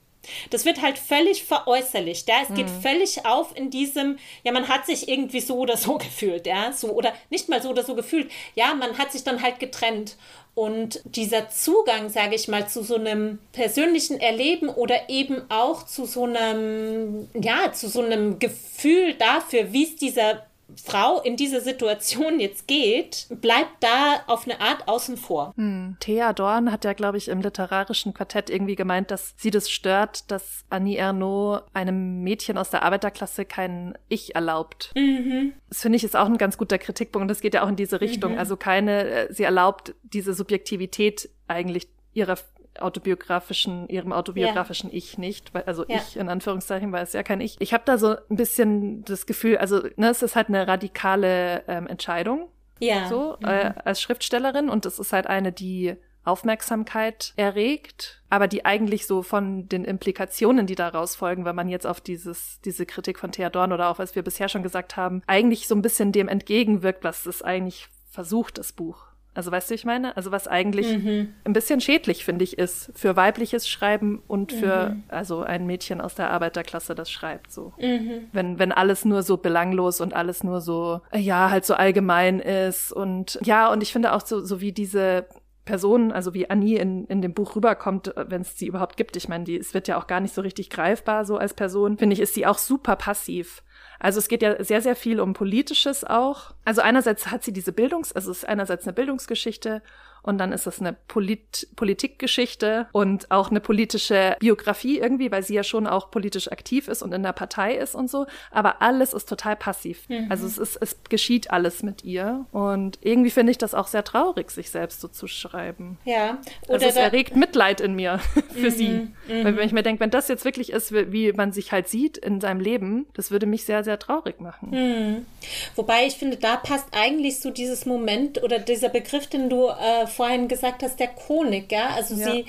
das wird halt völlig veräußerlicht, ja. Es mhm. geht völlig auf in diesem, ja, man hat sich irgendwie so oder so gefühlt, ja, so oder nicht mal so oder so gefühlt. Ja, man hat sich dann halt getrennt. Und dieser Zugang, sage ich mal, zu so einem persönlichen Erleben oder eben auch zu so einem, ja, zu so einem Gefühl dafür, wie es dieser Frau in diese Situation jetzt geht, bleibt da auf eine Art außen vor. Hm. Thea Dorn hat ja, glaube ich, im literarischen Quartett irgendwie gemeint, dass sie das stört, dass Annie Ernaux einem Mädchen aus der Arbeiterklasse kein Ich erlaubt. Mhm. Das finde ich ist auch ein ganz guter Kritikpunkt und das geht ja auch in diese Richtung. Mhm. Also keine, äh, sie erlaubt diese Subjektivität eigentlich ihrer autobiografischen, ihrem autobiografischen ja. Ich nicht, weil, also ja. ich in Anführungszeichen, weil es ja kein Ich. Ich habe da so ein bisschen das Gefühl, also ne, es ist halt eine radikale ähm, Entscheidung, ja. so mhm. äh, als Schriftstellerin und es ist halt eine, die Aufmerksamkeit erregt, aber die eigentlich so von den Implikationen, die daraus folgen, wenn man jetzt auf dieses, diese Kritik von Thea Dorn oder auch was wir bisher schon gesagt haben, eigentlich so ein bisschen dem entgegenwirkt, was es eigentlich versucht, das Buch. Also weißt du, ich meine? Also was eigentlich mhm. ein bisschen schädlich, finde ich, ist für weibliches Schreiben und für mhm. also ein Mädchen aus der Arbeiterklasse, das schreibt so. Mhm. Wenn, wenn alles nur so belanglos und alles nur so, ja, halt so allgemein ist. Und ja, und ich finde auch so, so wie diese Person, also wie Annie in, in dem Buch rüberkommt, wenn es sie überhaupt gibt. Ich meine, die, es wird ja auch gar nicht so richtig greifbar so als Person, finde ich, ist sie auch super passiv. Also es geht ja sehr, sehr viel um Politisches auch. Also einerseits hat sie diese Bildungs-, also es ist einerseits eine Bildungsgeschichte und dann ist es eine Polit Politikgeschichte und auch eine politische Biografie irgendwie, weil sie ja schon auch politisch aktiv ist und in der Partei ist und so. Aber alles ist total passiv. Mhm. Also es ist, es geschieht alles mit ihr. Und irgendwie finde ich das auch sehr traurig, sich selbst so zu schreiben. Ja. Oder also es erregt Mitleid in mir für mhm. sie. Mhm. Weil wenn ich mir denke, wenn das jetzt wirklich ist, wie man sich halt sieht in seinem Leben, das würde mich sehr, sehr traurig machen. Mhm. Wobei ich finde, da passt eigentlich so dieses Moment oder dieser Begriff, den du äh, vorhin gesagt hast, der Chronik, ja. Also ja. sie,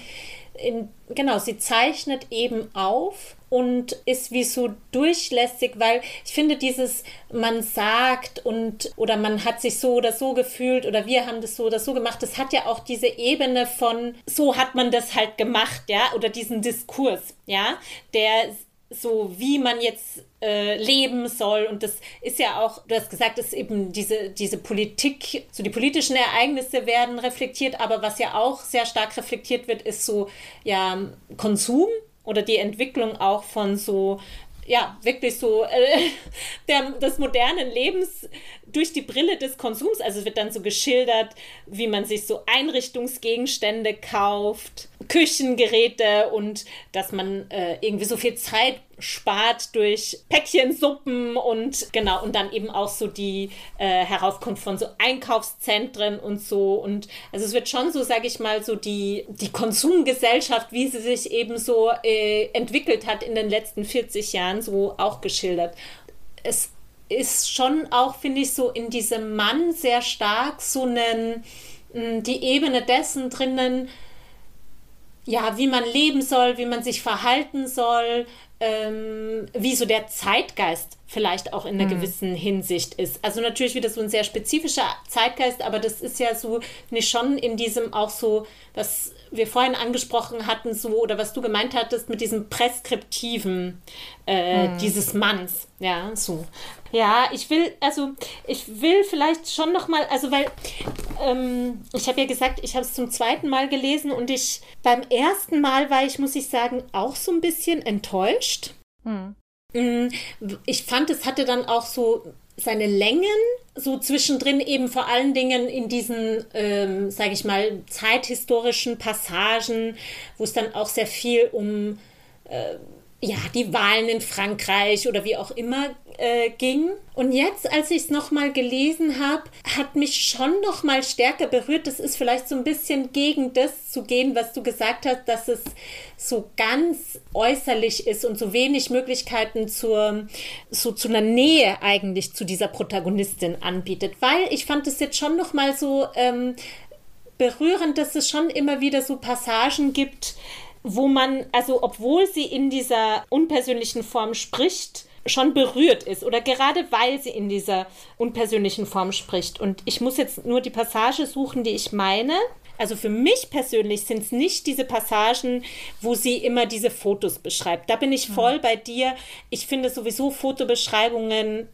in, genau, sie zeichnet eben auf und ist wie so durchlässig, weil ich finde dieses, man sagt und oder man hat sich so oder so gefühlt oder wir haben das so oder so gemacht, das hat ja auch diese Ebene von, so hat man das halt gemacht, ja, oder diesen Diskurs, ja, der so wie man jetzt äh, leben soll. Und das ist ja auch, du hast gesagt, dass eben diese, diese Politik, so die politischen Ereignisse werden reflektiert, aber was ja auch sehr stark reflektiert wird, ist so ja Konsum oder die Entwicklung auch von so ja, wirklich so äh, der, des modernen Lebens durch die Brille des Konsums. Also wird dann so geschildert, wie man sich so Einrichtungsgegenstände kauft, Küchengeräte und dass man äh, irgendwie so viel Zeit spart durch Päckchensuppen und genau und dann eben auch so die äh, Heraufkunft von so Einkaufszentren und so. Und also es wird schon so sage ich mal so die die Konsumgesellschaft wie sie sich eben so äh, entwickelt hat in den letzten 40 Jahren so auch geschildert. Es ist schon auch finde ich so in diesem Mann sehr stark so einen die Ebene dessen drinnen ja, wie man leben soll, wie man sich verhalten soll, ähm, wie so der Zeitgeist vielleicht auch in einer mhm. gewissen Hinsicht ist. Also natürlich wieder so ein sehr spezifischer Zeitgeist, aber das ist ja so nicht schon in diesem auch so, was wir vorhin angesprochen hatten, so oder was du gemeint hattest mit diesem Preskriptiven äh, mhm. dieses Manns. Ja, so. Ja, ich will, also ich will vielleicht schon noch mal, also weil ähm, ich habe ja gesagt, ich habe es zum zweiten Mal gelesen und ich beim ersten Mal war ich, muss ich sagen, auch so ein bisschen enttäuscht. Mhm. Ich fand, es hatte dann auch so seine Längen, so zwischendrin eben vor allen Dingen in diesen, ähm, sage ich mal, zeithistorischen Passagen, wo es dann auch sehr viel um äh, ja, die Wahlen in Frankreich oder wie auch immer äh, ging. Und jetzt, als ich es nochmal gelesen habe, hat mich schon nochmal stärker berührt. Das ist vielleicht so ein bisschen gegen das zu gehen, was du gesagt hast, dass es so ganz äußerlich ist und so wenig Möglichkeiten zur, so zu einer Nähe eigentlich zu dieser Protagonistin anbietet. Weil ich fand es jetzt schon nochmal so ähm, berührend, dass es schon immer wieder so Passagen gibt, wo man, also obwohl sie in dieser unpersönlichen Form spricht, schon berührt ist oder gerade weil sie in dieser unpersönlichen Form spricht. Und ich muss jetzt nur die Passage suchen, die ich meine. Also für mich persönlich sind es nicht diese Passagen, wo sie immer diese Fotos beschreibt. Da bin ich hm. voll bei dir. Ich finde sowieso Fotobeschreibungen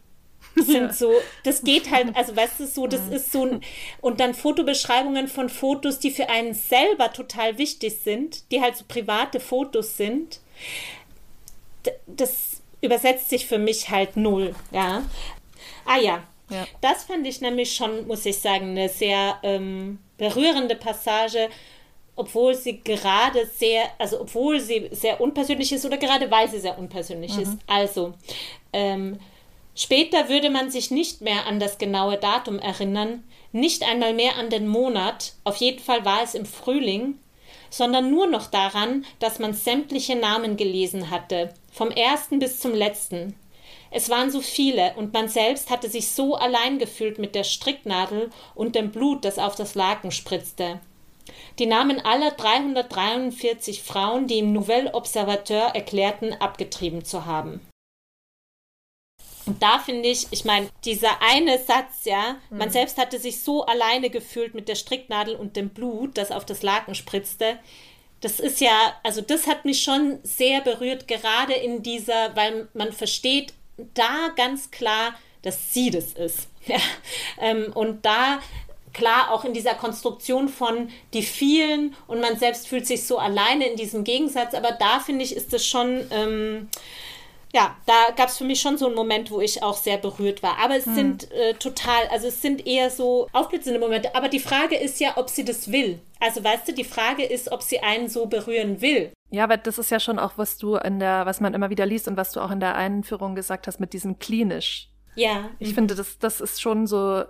sind so, das geht halt, also weißt du, so, das ist so ein, und dann Fotobeschreibungen von Fotos, die für einen selber total wichtig sind, die halt so private Fotos sind, das übersetzt sich für mich halt null, ja. Ah ja, ja. das fand ich nämlich schon, muss ich sagen, eine sehr ähm, berührende Passage, obwohl sie gerade sehr, also obwohl sie sehr unpersönlich ist oder gerade weil sie sehr unpersönlich mhm. ist. Also, ähm, Später würde man sich nicht mehr an das genaue Datum erinnern, nicht einmal mehr an den Monat, auf jeden Fall war es im Frühling, sondern nur noch daran, dass man sämtliche Namen gelesen hatte, vom ersten bis zum letzten. Es waren so viele, und man selbst hatte sich so allein gefühlt mit der Stricknadel und dem Blut, das auf das Laken spritzte. Die Namen aller 343 Frauen, die im Nouvel Observateur erklärten, abgetrieben zu haben. Und da finde ich, ich meine, dieser eine Satz, ja, mhm. man selbst hatte sich so alleine gefühlt mit der Stricknadel und dem Blut, das auf das Laken spritzte. Das ist ja, also das hat mich schon sehr berührt, gerade in dieser, weil man versteht da ganz klar, dass sie das ist. Ja. Ähm, und da klar auch in dieser Konstruktion von die vielen und man selbst fühlt sich so alleine in diesem Gegensatz, aber da finde ich, ist es schon. Ähm, ja, da gab es für mich schon so einen Moment, wo ich auch sehr berührt war. Aber es hm. sind äh, total, also es sind eher so aufblitzende Momente. Aber die Frage ist ja, ob sie das will. Also weißt du, die Frage ist, ob sie einen so berühren will. Ja, aber das ist ja schon auch, was du in der, was man immer wieder liest und was du auch in der Einführung gesagt hast mit diesem klinisch. Ja. Ich mhm. finde, das, das ist schon so,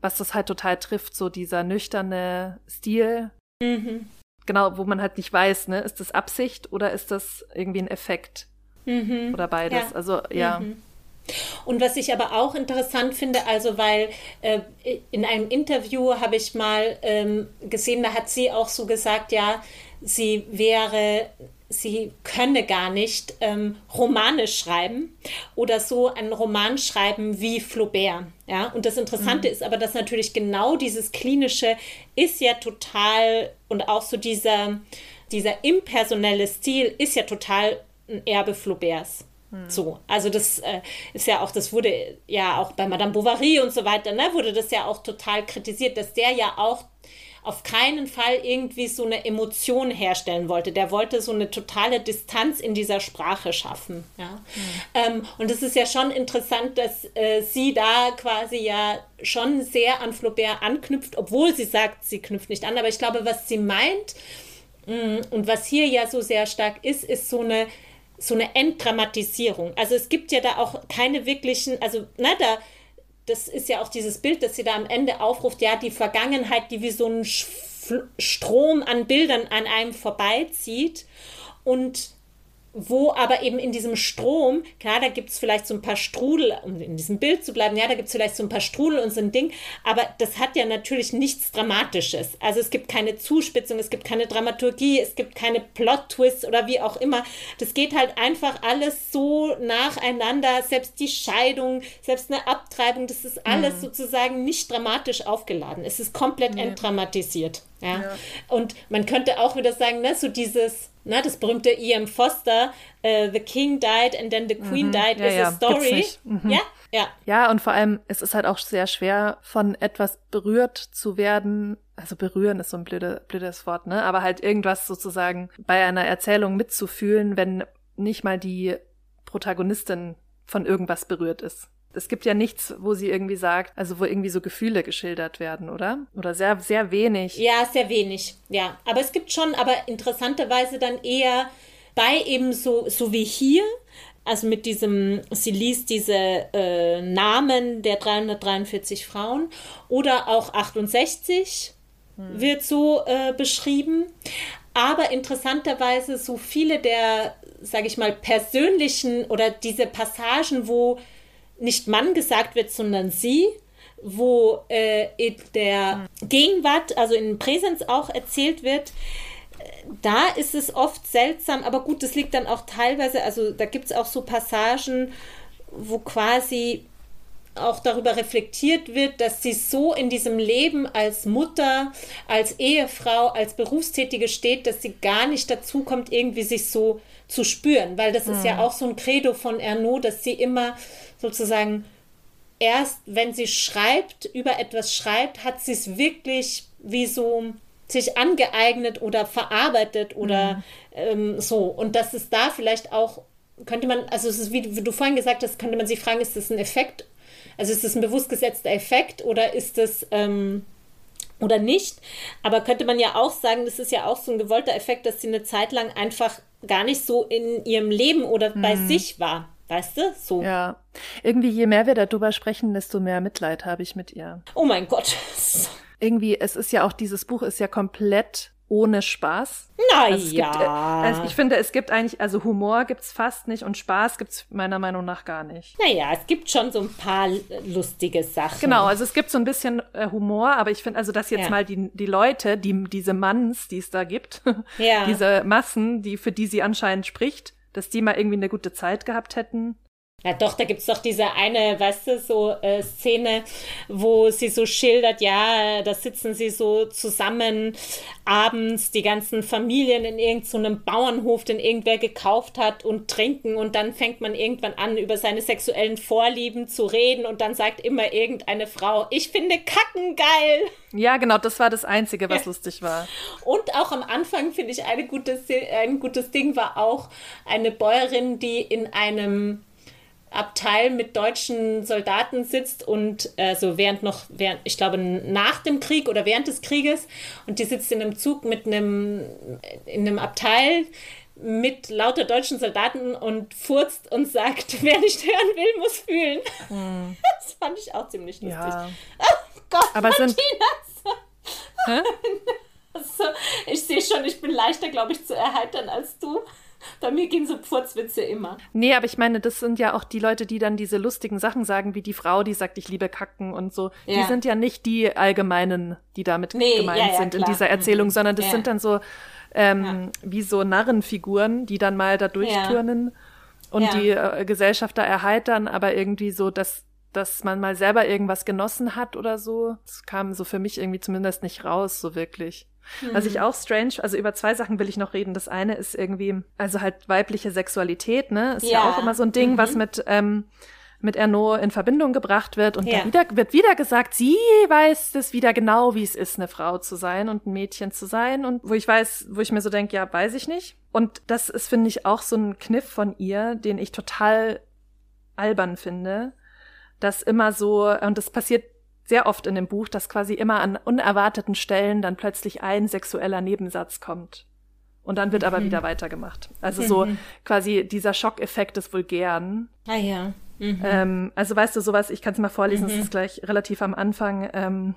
was das halt total trifft, so dieser nüchterne Stil. Mhm. Genau, wo man halt nicht weiß, ne, ist das Absicht oder ist das irgendwie ein Effekt? Mhm. Oder beides. Ja. Also ja. Mhm. Und was ich aber auch interessant finde, also weil äh, in einem Interview habe ich mal ähm, gesehen, da hat sie auch so gesagt, ja, sie wäre, sie könne gar nicht ähm, Romane schreiben oder so einen Roman schreiben wie Flaubert. Ja, und das Interessante mhm. ist aber, dass natürlich genau dieses Klinische ist ja total und auch so dieser, dieser impersonelle Stil ist ja total ein Erbe Flauberts. So, also das äh, ist ja auch, das wurde ja auch bei Madame Bovary und so weiter, ne, wurde das ja auch total kritisiert, dass der ja auch auf keinen Fall irgendwie so eine Emotion herstellen wollte. Der wollte so eine totale Distanz in dieser Sprache schaffen. Ja? Mhm. Ähm, und es ist ja schon interessant, dass äh, sie da quasi ja schon sehr an Flaubert anknüpft, obwohl sie sagt, sie knüpft nicht an. Aber ich glaube, was sie meint mh, mm, und was hier ja so sehr stark ist, ist so eine so eine Entdramatisierung. Also es gibt ja da auch keine wirklichen, also na, da, das ist ja auch dieses Bild, das sie da am Ende aufruft, ja, die Vergangenheit, die wie so ein Strom an Bildern an einem vorbeizieht. Und wo aber eben in diesem Strom, klar, da gibt es vielleicht so ein paar Strudel, um in diesem Bild zu bleiben, ja, da gibt es vielleicht so ein paar Strudel und so ein Ding, aber das hat ja natürlich nichts Dramatisches. Also es gibt keine Zuspitzung, es gibt keine Dramaturgie, es gibt keine Plot-Twists oder wie auch immer. Das geht halt einfach alles so nacheinander, selbst die Scheidung, selbst eine Abtreibung, das ist alles mhm. sozusagen nicht dramatisch aufgeladen. Es ist komplett nee. entdramatisiert. Ja? ja? Und man könnte auch wieder sagen, ne, so dieses na, das berühmte E.M. Foster, uh, The King died and then the Queen mhm. died ja, is ja. a story. Mhm. Ja, ja. Ja, und vor allem, es ist halt auch sehr schwer, von etwas berührt zu werden. Also berühren ist so ein blöde, blödes Wort, ne? Aber halt irgendwas sozusagen bei einer Erzählung mitzufühlen, wenn nicht mal die Protagonistin von irgendwas berührt ist. Es gibt ja nichts, wo sie irgendwie sagt, also wo irgendwie so Gefühle geschildert werden, oder? Oder sehr, sehr wenig. Ja, sehr wenig, ja. Aber es gibt schon, aber interessanterweise dann eher bei eben so, so wie hier, also mit diesem, sie liest diese äh, Namen der 343 Frauen oder auch 68 hm. wird so äh, beschrieben. Aber interessanterweise so viele der, sage ich mal, persönlichen oder diese Passagen, wo nicht Mann gesagt wird, sondern sie, wo äh, in der Gegenwart, also in Präsenz auch erzählt wird, da ist es oft seltsam, aber gut, das liegt dann auch teilweise, also da gibt es auch so Passagen, wo quasi auch darüber reflektiert wird, dass sie so in diesem Leben als Mutter, als Ehefrau, als Berufstätige steht, dass sie gar nicht dazu kommt, irgendwie sich so zu spüren, weil das mhm. ist ja hm. auch so ein Credo von Ernaud, dass sie immer sozusagen erst, wenn sie schreibt, über etwas schreibt, hat sie es wirklich wie so sich angeeignet oder verarbeitet oder mhm. ähm, so. Und dass es da vielleicht auch, könnte man, also es ist, wie, wie du vorhin gesagt hast, könnte man sich fragen, ist das ein Effekt? Also ist das ein bewusst gesetzter Effekt oder ist das ähm, oder nicht? Aber könnte man ja auch sagen, das ist ja auch so ein gewollter Effekt, dass sie eine Zeit lang einfach gar nicht so in ihrem Leben oder mhm. bei sich war. Weißt du? So. Ja. Irgendwie, je mehr wir darüber sprechen, desto mehr Mitleid habe ich mit ihr. Oh mein Gott. Irgendwie, es ist ja auch, dieses Buch ist ja komplett ohne Spaß. Naja. Also gibt, äh, also ich finde, es gibt eigentlich, also Humor gibt's fast nicht und Spaß gibt's meiner Meinung nach gar nicht. Naja, es gibt schon so ein paar lustige Sachen. Genau, also es gibt so ein bisschen äh, Humor, aber ich finde also, dass jetzt ja. mal die, die Leute, die, diese Manns, die es da gibt, ja. diese Massen, die, für die sie anscheinend spricht, dass die mal irgendwie eine gute Zeit gehabt hätten. Ja, doch, da gibt es doch diese eine, weißt du, so äh, Szene, wo sie so schildert, ja, da sitzen sie so zusammen abends, die ganzen Familien in irgendeinem so Bauernhof, den irgendwer gekauft hat und trinken und dann fängt man irgendwann an, über seine sexuellen Vorlieben zu reden und dann sagt immer irgendeine Frau, ich finde Kacken geil. Ja, genau, das war das Einzige, was ja. lustig war. Und auch am Anfang finde ich eine gute, ein gutes Ding war auch eine Bäuerin, die in einem Abteil mit deutschen Soldaten sitzt und also während noch, während, ich glaube, nach dem Krieg oder während des Krieges und die sitzt in einem Zug mit einem, in einem Abteil mit lauter deutschen Soldaten und furzt und sagt, wer nicht hören will, muss fühlen. Hm. Das fand ich auch ziemlich lustig. Ja. Oh Gott, Aber Martina. Sind... also, ich sehe schon, ich bin leichter, glaube ich, zu erheitern als du. Bei mir gehen so Pfurzwitze immer. Nee, aber ich meine, das sind ja auch die Leute, die dann diese lustigen Sachen sagen, wie die Frau, die sagt, ich liebe Kacken und so. Ja. Die sind ja nicht die Allgemeinen, die damit nee, gemeint ja, ja, sind klar. in dieser Erzählung, sondern das sind dann so ähm, wie so Narrenfiguren, die dann mal da durchturnen und die äh, Gesellschaft da erheitern, aber irgendwie so, dass dass man mal selber irgendwas genossen hat oder so. Das kam so für mich irgendwie zumindest nicht raus, so wirklich. Mhm. Was ich mhm. auch strange, also über zwei Sachen will ich noch reden. Das eine ist irgendwie, also halt weibliche Sexualität, ne? Ist ja, ja auch immer so ein Ding, mhm. was mit, ähm, mit Erno in Verbindung gebracht wird und ja. da wieder, wird wieder gesagt, sie weiß es wieder genau, wie es ist, eine Frau zu sein und ein Mädchen zu sein und wo ich weiß, wo ich mir so denke, ja, weiß ich nicht. Und das ist, finde ich, auch so ein Kniff von ihr, den ich total albern finde, dass immer so, und das passiert sehr oft in dem Buch, dass quasi immer an unerwarteten Stellen dann plötzlich ein sexueller Nebensatz kommt. Und dann wird mhm. aber wieder weitergemacht. Also so mhm. quasi dieser Schockeffekt des Vulgären. Ah ja. Mhm. Ähm, also weißt du, sowas, ich kann es mal vorlesen, es mhm. ist gleich relativ am Anfang. Ähm,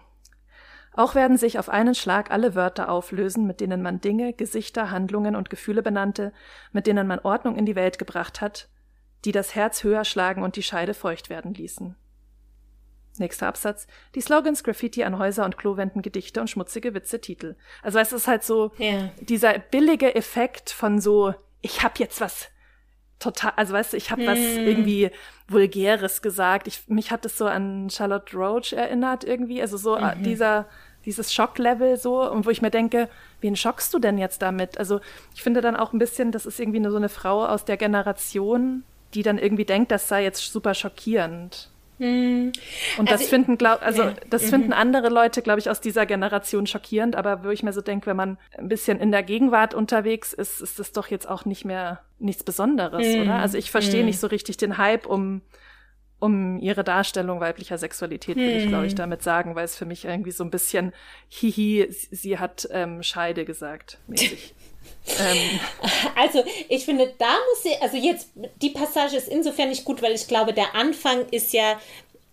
Auch werden sich auf einen Schlag alle Wörter auflösen, mit denen man Dinge, Gesichter, Handlungen und Gefühle benannte, mit denen man Ordnung in die Welt gebracht hat, die das Herz höher schlagen und die Scheide feucht werden ließen. Nächster Absatz. Die Slogans Graffiti an Häuser und Klowänden, Gedichte und schmutzige Witze, Titel. Also es ist halt so ja. dieser billige Effekt von so, ich hab jetzt was total, also weißt du, ich habe mm. was hm. irgendwie vulgäres gesagt. Ich, mich hat es so an Charlotte Roach erinnert irgendwie, also so äh, mhm. dieser dieses Schocklevel so und wo ich mir denke, wen schockst du denn jetzt damit? Also ich finde dann auch ein bisschen, das ist irgendwie nur so eine Frau aus der Generation, die dann irgendwie denkt, das sei jetzt super schockierend. Hm. Und also das finden, glaub, also ja. das mhm. finden andere Leute, glaube ich, aus dieser Generation schockierend. Aber wo ich mir so denke, wenn man ein bisschen in der Gegenwart unterwegs ist, ist das doch jetzt auch nicht mehr nichts Besonderes, mhm. oder? Also ich verstehe mhm. nicht so richtig den Hype um um ihre Darstellung weiblicher Sexualität, will ich, glaube ich, hm. damit sagen, weil es für mich irgendwie so ein bisschen, hihi, sie hat ähm, Scheide gesagt, mäßig. ähm. Also ich finde, da muss sie, also jetzt, die Passage ist insofern nicht gut, weil ich glaube, der Anfang ist ja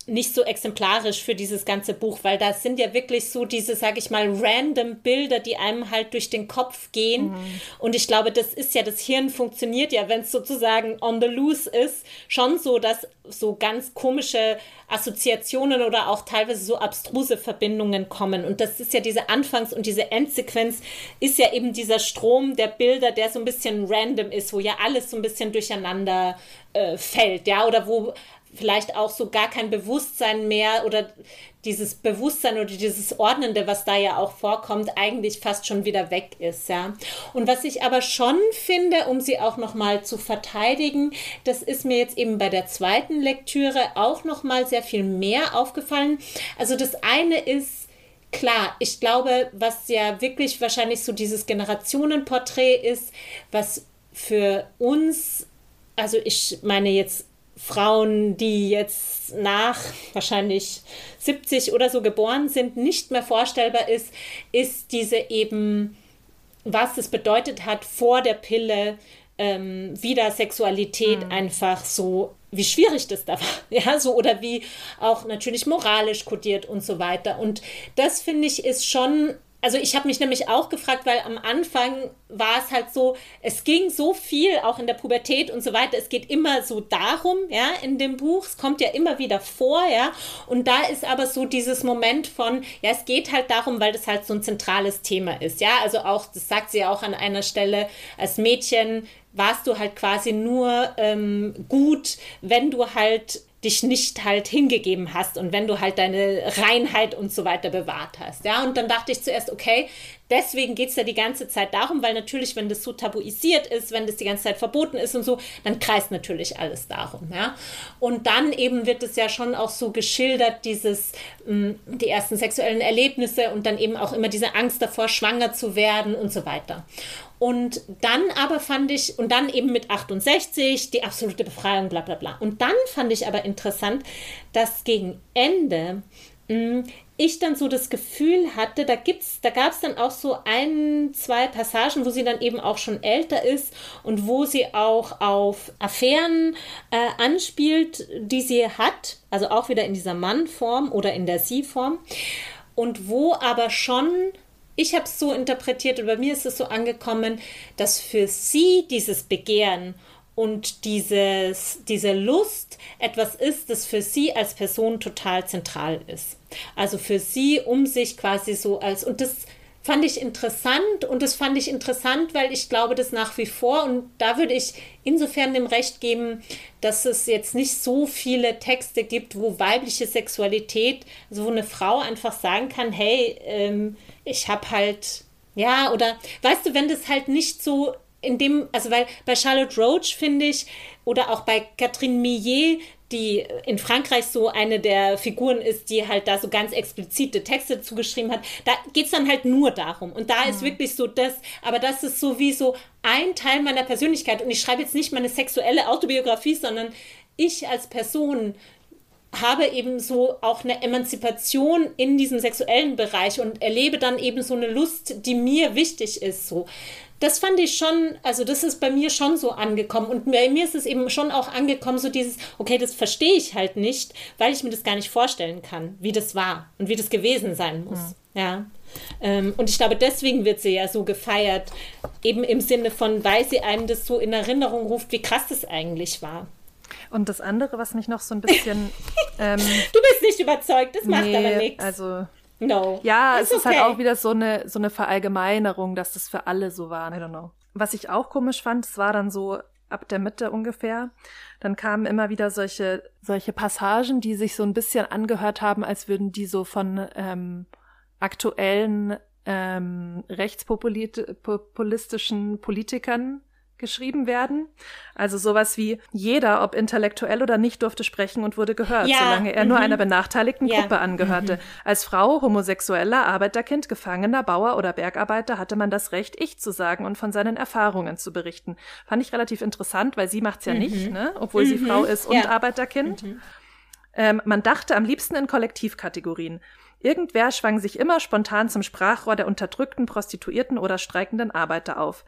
nicht so exemplarisch für dieses ganze Buch, weil da sind ja wirklich so diese, sag ich mal, random Bilder, die einem halt durch den Kopf gehen. Mhm. Und ich glaube, das ist ja, das Hirn funktioniert ja, wenn es sozusagen on the loose ist, schon so, dass so ganz komische Assoziationen oder auch teilweise so abstruse Verbindungen kommen. Und das ist ja diese Anfangs- und diese Endsequenz, ist ja eben dieser Strom der Bilder, der so ein bisschen random ist, wo ja alles so ein bisschen durcheinander äh, fällt, ja, oder wo vielleicht auch so gar kein Bewusstsein mehr oder dieses Bewusstsein oder dieses Ordnende, was da ja auch vorkommt, eigentlich fast schon wieder weg ist, ja. Und was ich aber schon finde, um sie auch nochmal zu verteidigen, das ist mir jetzt eben bei der zweiten Lektüre auch nochmal sehr viel mehr aufgefallen. Also das eine ist, Klar, ich glaube, was ja wirklich wahrscheinlich so dieses Generationenporträt ist, was für uns, also ich meine jetzt Frauen, die jetzt nach wahrscheinlich 70 oder so geboren sind, nicht mehr vorstellbar ist, ist diese eben, was es bedeutet hat, vor der Pille ähm, wieder Sexualität mhm. einfach so, wie schwierig das da war, ja, so oder wie auch natürlich moralisch kodiert und so weiter. Und das finde ich ist schon also ich habe mich nämlich auch gefragt, weil am Anfang war es halt so, es ging so viel, auch in der Pubertät und so weiter. Es geht immer so darum, ja, in dem Buch. Es kommt ja immer wieder vor, ja. Und da ist aber so dieses Moment von, ja, es geht halt darum, weil das halt so ein zentrales Thema ist, ja. Also auch, das sagt sie ja auch an einer Stelle, als Mädchen warst du halt quasi nur ähm, gut, wenn du halt dich nicht halt hingegeben hast und wenn du halt deine Reinheit und so weiter bewahrt hast. Ja, und dann dachte ich zuerst, okay, deswegen geht es ja die ganze Zeit darum, weil natürlich, wenn das so tabuisiert ist, wenn das die ganze Zeit verboten ist und so, dann kreist natürlich alles darum. Ja, und dann eben wird es ja schon auch so geschildert, dieses, mh, mm, die ersten sexuellen Erlebnisse und dann eben auch immer diese Angst davor, schwanger zu werden und so weiter. Und dann aber fand ich, und dann eben mit 68 die absolute Befreiung, bla bla bla. Und dann fand ich aber interessant, dass gegen Ende mh, hm, ich dann so das Gefühl hatte, da da gab es dann auch so ein, zwei Passagen, wo sie dann eben auch schon älter ist und wo sie auch auf Affären äh, anspielt, die sie hat, also auch wieder in dieser Mann-Form oder in der Sie-Form. Und wo aber schon ich habe es so interpretiert und bei mir ist es so angekommen, dass für sie dieses Begehren und dieses, diese Lust etwas ist, das für sie als Person total zentral ist. Also für sie, um sich quasi so als, und das fand ich interessant und das fand ich interessant, weil ich glaube, das nach wie vor und da würde ich insofern dem Recht geben, dass es jetzt nicht so viele Texte gibt, wo weibliche Sexualität, also wo eine Frau einfach sagen kann, hey, ähm, ich habe halt, ja, oder weißt du, wenn das halt nicht so in dem, also weil bei Charlotte Roach finde ich, oder auch bei Catherine Millet, die in Frankreich so eine der Figuren ist, die halt da so ganz explizite Texte zugeschrieben hat, da geht es dann halt nur darum. Und da mhm. ist wirklich so das, aber das ist so wie so ein Teil meiner Persönlichkeit. Und ich schreibe jetzt nicht meine sexuelle Autobiografie, sondern ich als Person habe eben so auch eine Emanzipation in diesem sexuellen Bereich und erlebe dann eben so eine Lust, die mir wichtig ist. So das fand ich schon, also das ist bei mir schon so angekommen. Und bei mir ist es eben schon auch angekommen, so dieses, okay, das verstehe ich halt nicht, weil ich mir das gar nicht vorstellen kann, wie das war und wie das gewesen sein muss. Mhm. Ja. Ähm, und ich glaube, deswegen wird sie ja so gefeiert, eben im Sinne von, weil sie einem das so in Erinnerung ruft, wie krass das eigentlich war. Und das andere, was mich noch so ein bisschen. Ähm, du bist nicht überzeugt, das macht nee, aber nichts. Also. No. Ja, It's es ist halt okay. halt auch wieder so eine, so eine Verallgemeinerung, dass das für alle so war. I don't know. Was ich auch komisch fand, es war dann so ab der Mitte ungefähr, dann kamen immer wieder solche, solche Passagen, die sich so ein bisschen angehört haben, als würden die so von ähm, aktuellen ähm, rechtspopulistischen Politikern geschrieben werden. Also sowas wie jeder, ob intellektuell oder nicht, durfte sprechen und wurde gehört, ja. solange er mhm. nur einer benachteiligten ja. Gruppe angehörte. Mhm. Als Frau, Homosexueller, Arbeiterkind, Gefangener, Bauer oder Bergarbeiter hatte man das Recht, ich zu sagen und von seinen Erfahrungen zu berichten. Fand ich relativ interessant, weil sie macht's ja mhm. nicht, ne? obwohl sie mhm. Frau ist und ja. Arbeiterkind. Mhm. Ähm, man dachte am liebsten in Kollektivkategorien. Irgendwer schwang sich immer spontan zum Sprachrohr der unterdrückten, prostituierten oder streikenden Arbeiter auf.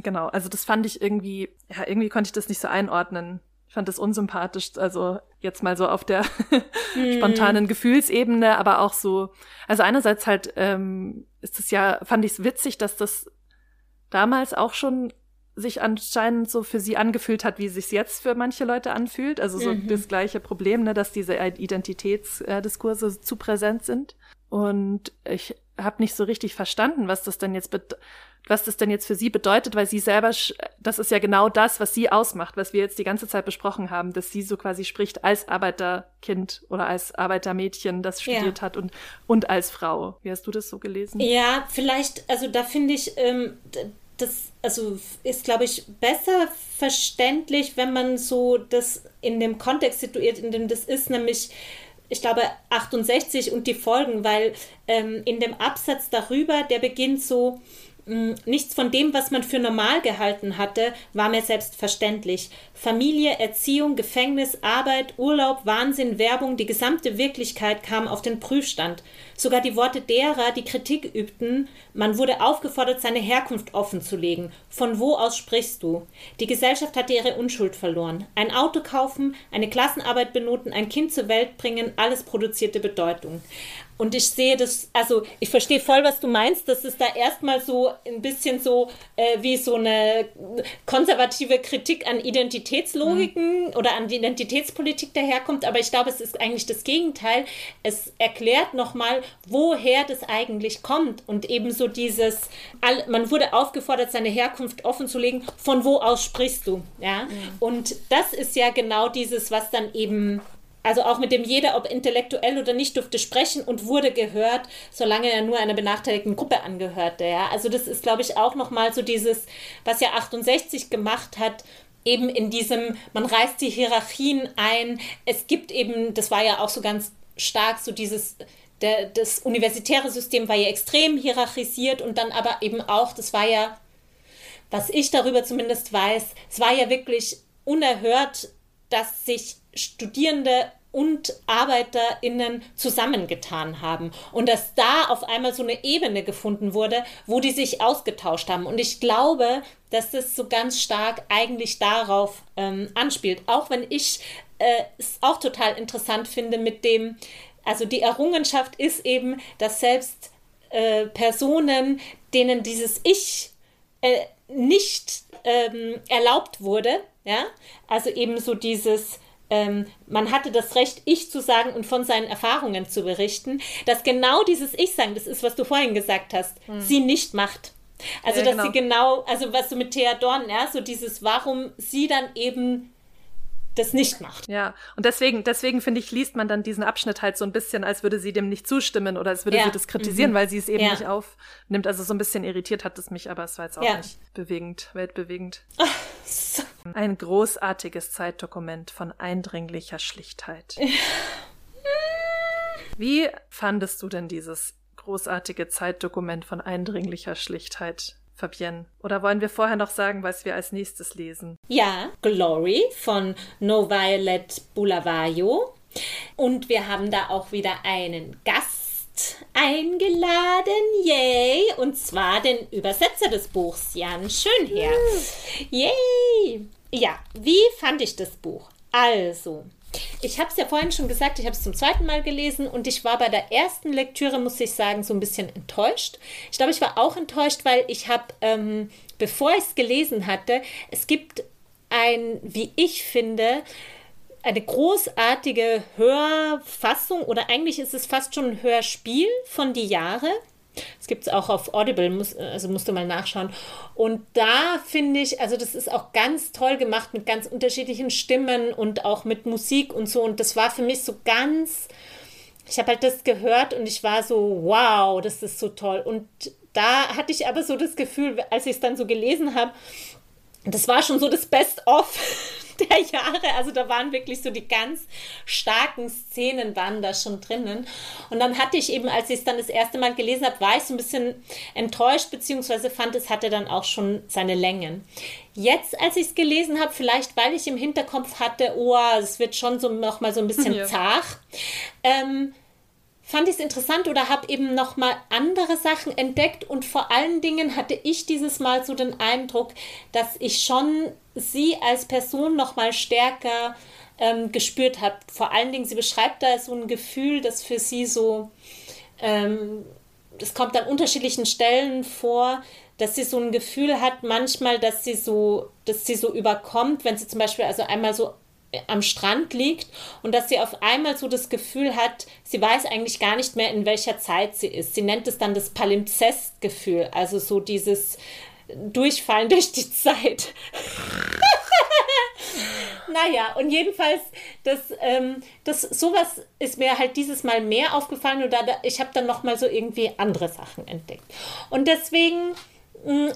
Genau, also das fand ich irgendwie, ja, irgendwie konnte ich das nicht so einordnen. Ich fand das unsympathisch, also jetzt mal so auf der mm. spontanen Gefühlsebene, aber auch so, also einerseits halt ähm, ist es ja, fand ich es witzig, dass das damals auch schon sich anscheinend so für sie angefühlt hat, wie es sich jetzt für manche Leute anfühlt. Also so mhm. das gleiche Problem, ne, dass diese Identitätsdiskurse zu präsent sind. Und ich habe nicht so richtig verstanden, was das denn jetzt was das denn jetzt für sie bedeutet, weil sie selber, das ist ja genau das, was sie ausmacht, was wir jetzt die ganze Zeit besprochen haben, dass sie so quasi spricht als Arbeiterkind oder als Arbeitermädchen, das studiert ja. hat und, und als Frau. Wie hast du das so gelesen? Ja, vielleicht, also da finde ich, ähm, das also ist, glaube ich, besser verständlich, wenn man so das in dem Kontext situiert, in dem das ist, nämlich ich glaube 68 und die Folgen, weil ähm, in dem Absatz darüber, der beginnt so, hm, nichts von dem, was man für normal gehalten hatte, war mir selbstverständlich. Familie, Erziehung, Gefängnis, Arbeit, Urlaub, Wahnsinn, Werbung, die gesamte Wirklichkeit kam auf den Prüfstand. Sogar die Worte derer, die Kritik übten, man wurde aufgefordert, seine Herkunft offenzulegen. Von wo aus sprichst du? Die Gesellschaft hatte ihre Unschuld verloren. Ein Auto kaufen, eine Klassenarbeit benoten, ein Kind zur Welt bringen, alles produzierte Bedeutung. Und ich sehe das, also ich verstehe voll, was du meinst, dass es da erstmal so ein bisschen so äh, wie so eine konservative Kritik an Identitätslogiken mhm. oder an die Identitätspolitik daherkommt. Aber ich glaube, es ist eigentlich das Gegenteil. Es erklärt nochmal, woher das eigentlich kommt. Und eben so dieses, man wurde aufgefordert, seine Herkunft offenzulegen. Von wo aus sprichst du? Ja. Mhm. Und das ist ja genau dieses, was dann eben also auch mit dem jeder, ob intellektuell oder nicht, durfte sprechen und wurde gehört, solange er nur einer benachteiligten Gruppe angehörte. Ja? Also das ist, glaube ich, auch nochmal so dieses, was ja 68 gemacht hat, eben in diesem, man reißt die Hierarchien ein. Es gibt eben, das war ja auch so ganz stark so dieses, der, das universitäre System war ja extrem hierarchisiert und dann aber eben auch, das war ja, was ich darüber zumindest weiß, es war ja wirklich unerhört, dass sich Studierende und ArbeiterInnen zusammengetan haben. Und dass da auf einmal so eine Ebene gefunden wurde, wo die sich ausgetauscht haben. Und ich glaube, dass das so ganz stark eigentlich darauf ähm, anspielt. Auch wenn ich äh, es auch total interessant finde mit dem, also die Errungenschaft ist eben, dass selbst äh, Personen, denen dieses Ich äh, nicht ähm, erlaubt wurde, ja, also eben so dieses ähm, man hatte das Recht, ich zu sagen und von seinen Erfahrungen zu berichten, dass genau dieses Ich sagen, das ist, was du vorhin gesagt hast, hm. sie nicht macht. Also, ja, dass genau. sie genau, also was du mit Thea Dorn, ja, so dieses, warum sie dann eben das nicht macht. Ja, und deswegen, deswegen finde ich, liest man dann diesen Abschnitt halt so ein bisschen, als würde sie dem nicht zustimmen oder als würde ja. sie das kritisieren, mhm. weil sie es eben ja. nicht aufnimmt. Also so ein bisschen irritiert hat es mich, aber es war jetzt auch ja. nicht bewegend, weltbewegend. Ach, so. Ein großartiges Zeitdokument von eindringlicher Schlichtheit. Wie fandest du denn dieses großartige Zeitdokument von eindringlicher Schlichtheit? Fabienne? Oder wollen wir vorher noch sagen, was wir als nächstes lesen? Ja, Glory von No Violet Bulawayo. Und wir haben da auch wieder einen Gast eingeladen, yay! Und zwar den Übersetzer des Buchs, Jan Schönherr. Yay! Ja, wie fand ich das Buch? Also, ich habe es ja vorhin schon gesagt, ich habe es zum zweiten Mal gelesen und ich war bei der ersten Lektüre, muss ich sagen, so ein bisschen enttäuscht. Ich glaube, ich war auch enttäuscht, weil ich habe, ähm, bevor ich es gelesen hatte, es gibt ein, wie ich finde, eine großartige Hörfassung oder eigentlich ist es fast schon ein Hörspiel von die Jahre. Es gibt es auch auf Audible, muss, also musst du mal nachschauen. Und da finde ich, also das ist auch ganz toll gemacht mit ganz unterschiedlichen Stimmen und auch mit Musik und so. Und das war für mich so ganz, ich habe halt das gehört und ich war so, wow, das ist so toll. Und da hatte ich aber so das Gefühl, als ich es dann so gelesen habe, das war schon so das Best-of der Jahre. Also da waren wirklich so die ganz starken Szenen waren da schon drinnen. Und dann hatte ich eben, als ich es dann das erste Mal gelesen habe, war ich so ein bisschen enttäuscht, beziehungsweise fand, es hatte dann auch schon seine Längen. Jetzt, als ich es gelesen habe, vielleicht weil ich im Hinterkopf hatte, oh, es wird schon so noch mal so ein bisschen ja. zart, ähm, fand ich es interessant oder habe eben noch mal andere Sachen entdeckt und vor allen Dingen hatte ich dieses Mal so den Eindruck, dass ich schon sie als Person noch mal stärker ähm, gespürt habe. Vor allen Dingen, sie beschreibt da so ein Gefühl, das für sie so, ähm, das kommt an unterschiedlichen Stellen vor, dass sie so ein Gefühl hat, manchmal, dass sie so, dass sie so überkommt, wenn sie zum Beispiel also einmal so am Strand liegt und dass sie auf einmal so das Gefühl hat, sie weiß eigentlich gar nicht mehr, in welcher Zeit sie ist. Sie nennt es dann das Palimpsest-Gefühl, also so dieses Durchfallen durch die Zeit. naja, und jedenfalls, das, ähm, das, sowas ist mir halt dieses Mal mehr aufgefallen oder ich habe dann nochmal so irgendwie andere Sachen entdeckt. Und deswegen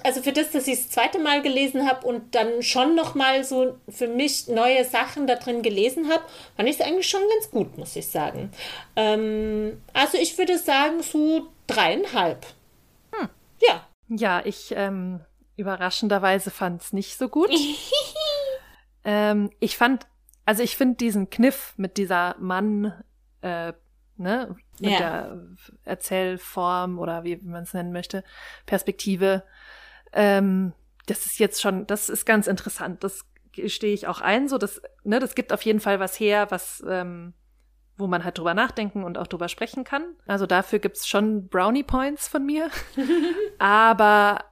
also für das, dass ich das zweite Mal gelesen habe und dann schon noch mal so für mich neue Sachen da drin gelesen habe, fand ich es eigentlich schon ganz gut, muss ich sagen. Ähm, also ich würde sagen so dreieinhalb. Hm. Ja. Ja, ich ähm, überraschenderweise fand es nicht so gut. ähm, ich fand, also ich finde diesen Kniff mit dieser Mann, äh, ne, mit ja. der Erzählform oder wie, man es nennen möchte, Perspektive. Ähm, das ist jetzt schon, das ist ganz interessant. Das stehe ich auch ein. So, das, ne, das gibt auf jeden Fall was her, was, ähm, wo man halt drüber nachdenken und auch drüber sprechen kann. Also dafür gibt's schon Brownie Points von mir. Aber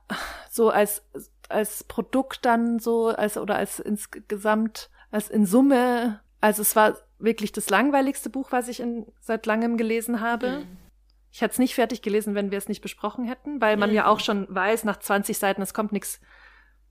so als, als Produkt dann so, als oder als insgesamt, als in Summe, also es war wirklich das langweiligste Buch, was ich in, seit langem gelesen habe. Mhm. Ich hätte es nicht fertig gelesen, wenn wir es nicht besprochen hätten, weil man mhm. ja auch schon weiß, nach 20 Seiten, es kommt nichts.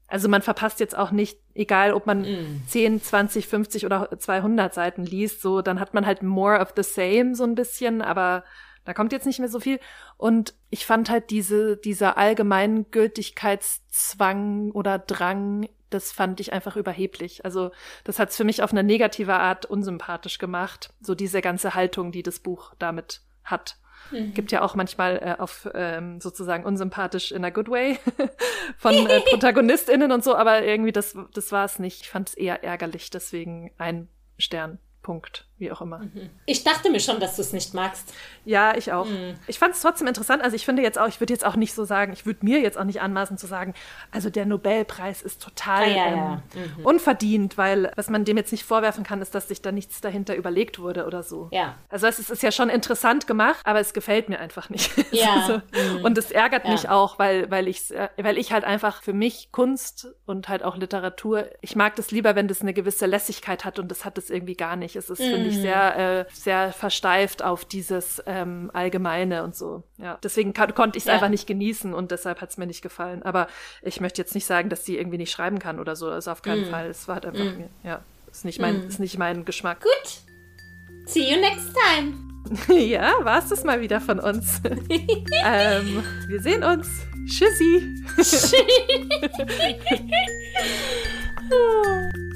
Also man verpasst jetzt auch nicht, egal ob man mhm. 10, 20, 50 oder 200 Seiten liest, so, dann hat man halt more of the same so ein bisschen, aber da kommt jetzt nicht mehr so viel. Und ich fand halt diese, dieser Allgemeingültigkeitszwang oder Drang das fand ich einfach überheblich. Also das hat es für mich auf eine negative Art unsympathisch gemacht. So diese ganze Haltung, die das Buch damit hat. Mhm. Gibt ja auch manchmal äh, auf ähm, sozusagen unsympathisch in a good way von äh, ProtagonistInnen und so, aber irgendwie das, das war es nicht. Ich fand es eher ärgerlich, deswegen ein Stern. Punkt, wie auch immer. Mhm. Ich dachte mir schon, dass du es nicht magst. Ja, ich auch. Mhm. Ich fand es trotzdem interessant. Also ich finde jetzt auch, ich würde jetzt auch nicht so sagen, ich würde mir jetzt auch nicht anmaßen zu sagen, also der Nobelpreis ist total ah, ja, ähm, ja. Mhm. unverdient, weil was man dem jetzt nicht vorwerfen kann, ist, dass sich da nichts dahinter überlegt wurde oder so. Ja. Also es ist ja schon interessant gemacht, aber es gefällt mir einfach nicht. Ja. so. Mhm. Und es ärgert ja. mich auch, weil, weil ich, äh, weil ich halt einfach für mich Kunst und halt auch Literatur, ich mag das lieber, wenn das eine gewisse Lässigkeit hat und das hat es irgendwie gar nicht. Es ist, finde ich, mhm. sehr, äh, sehr versteift auf dieses ähm, Allgemeine und so. Ja. Deswegen konnte ich es ja. einfach nicht genießen und deshalb hat es mir nicht gefallen. Aber ich möchte jetzt nicht sagen, dass sie irgendwie nicht schreiben kann oder so. Also auf keinen mm. Fall. Es war halt einfach, mm. ja, ist nicht mein, ist nicht mein Geschmack. Gut. See you next time. ja, war es das mal wieder von uns. ähm, wir sehen uns. Tschüssi.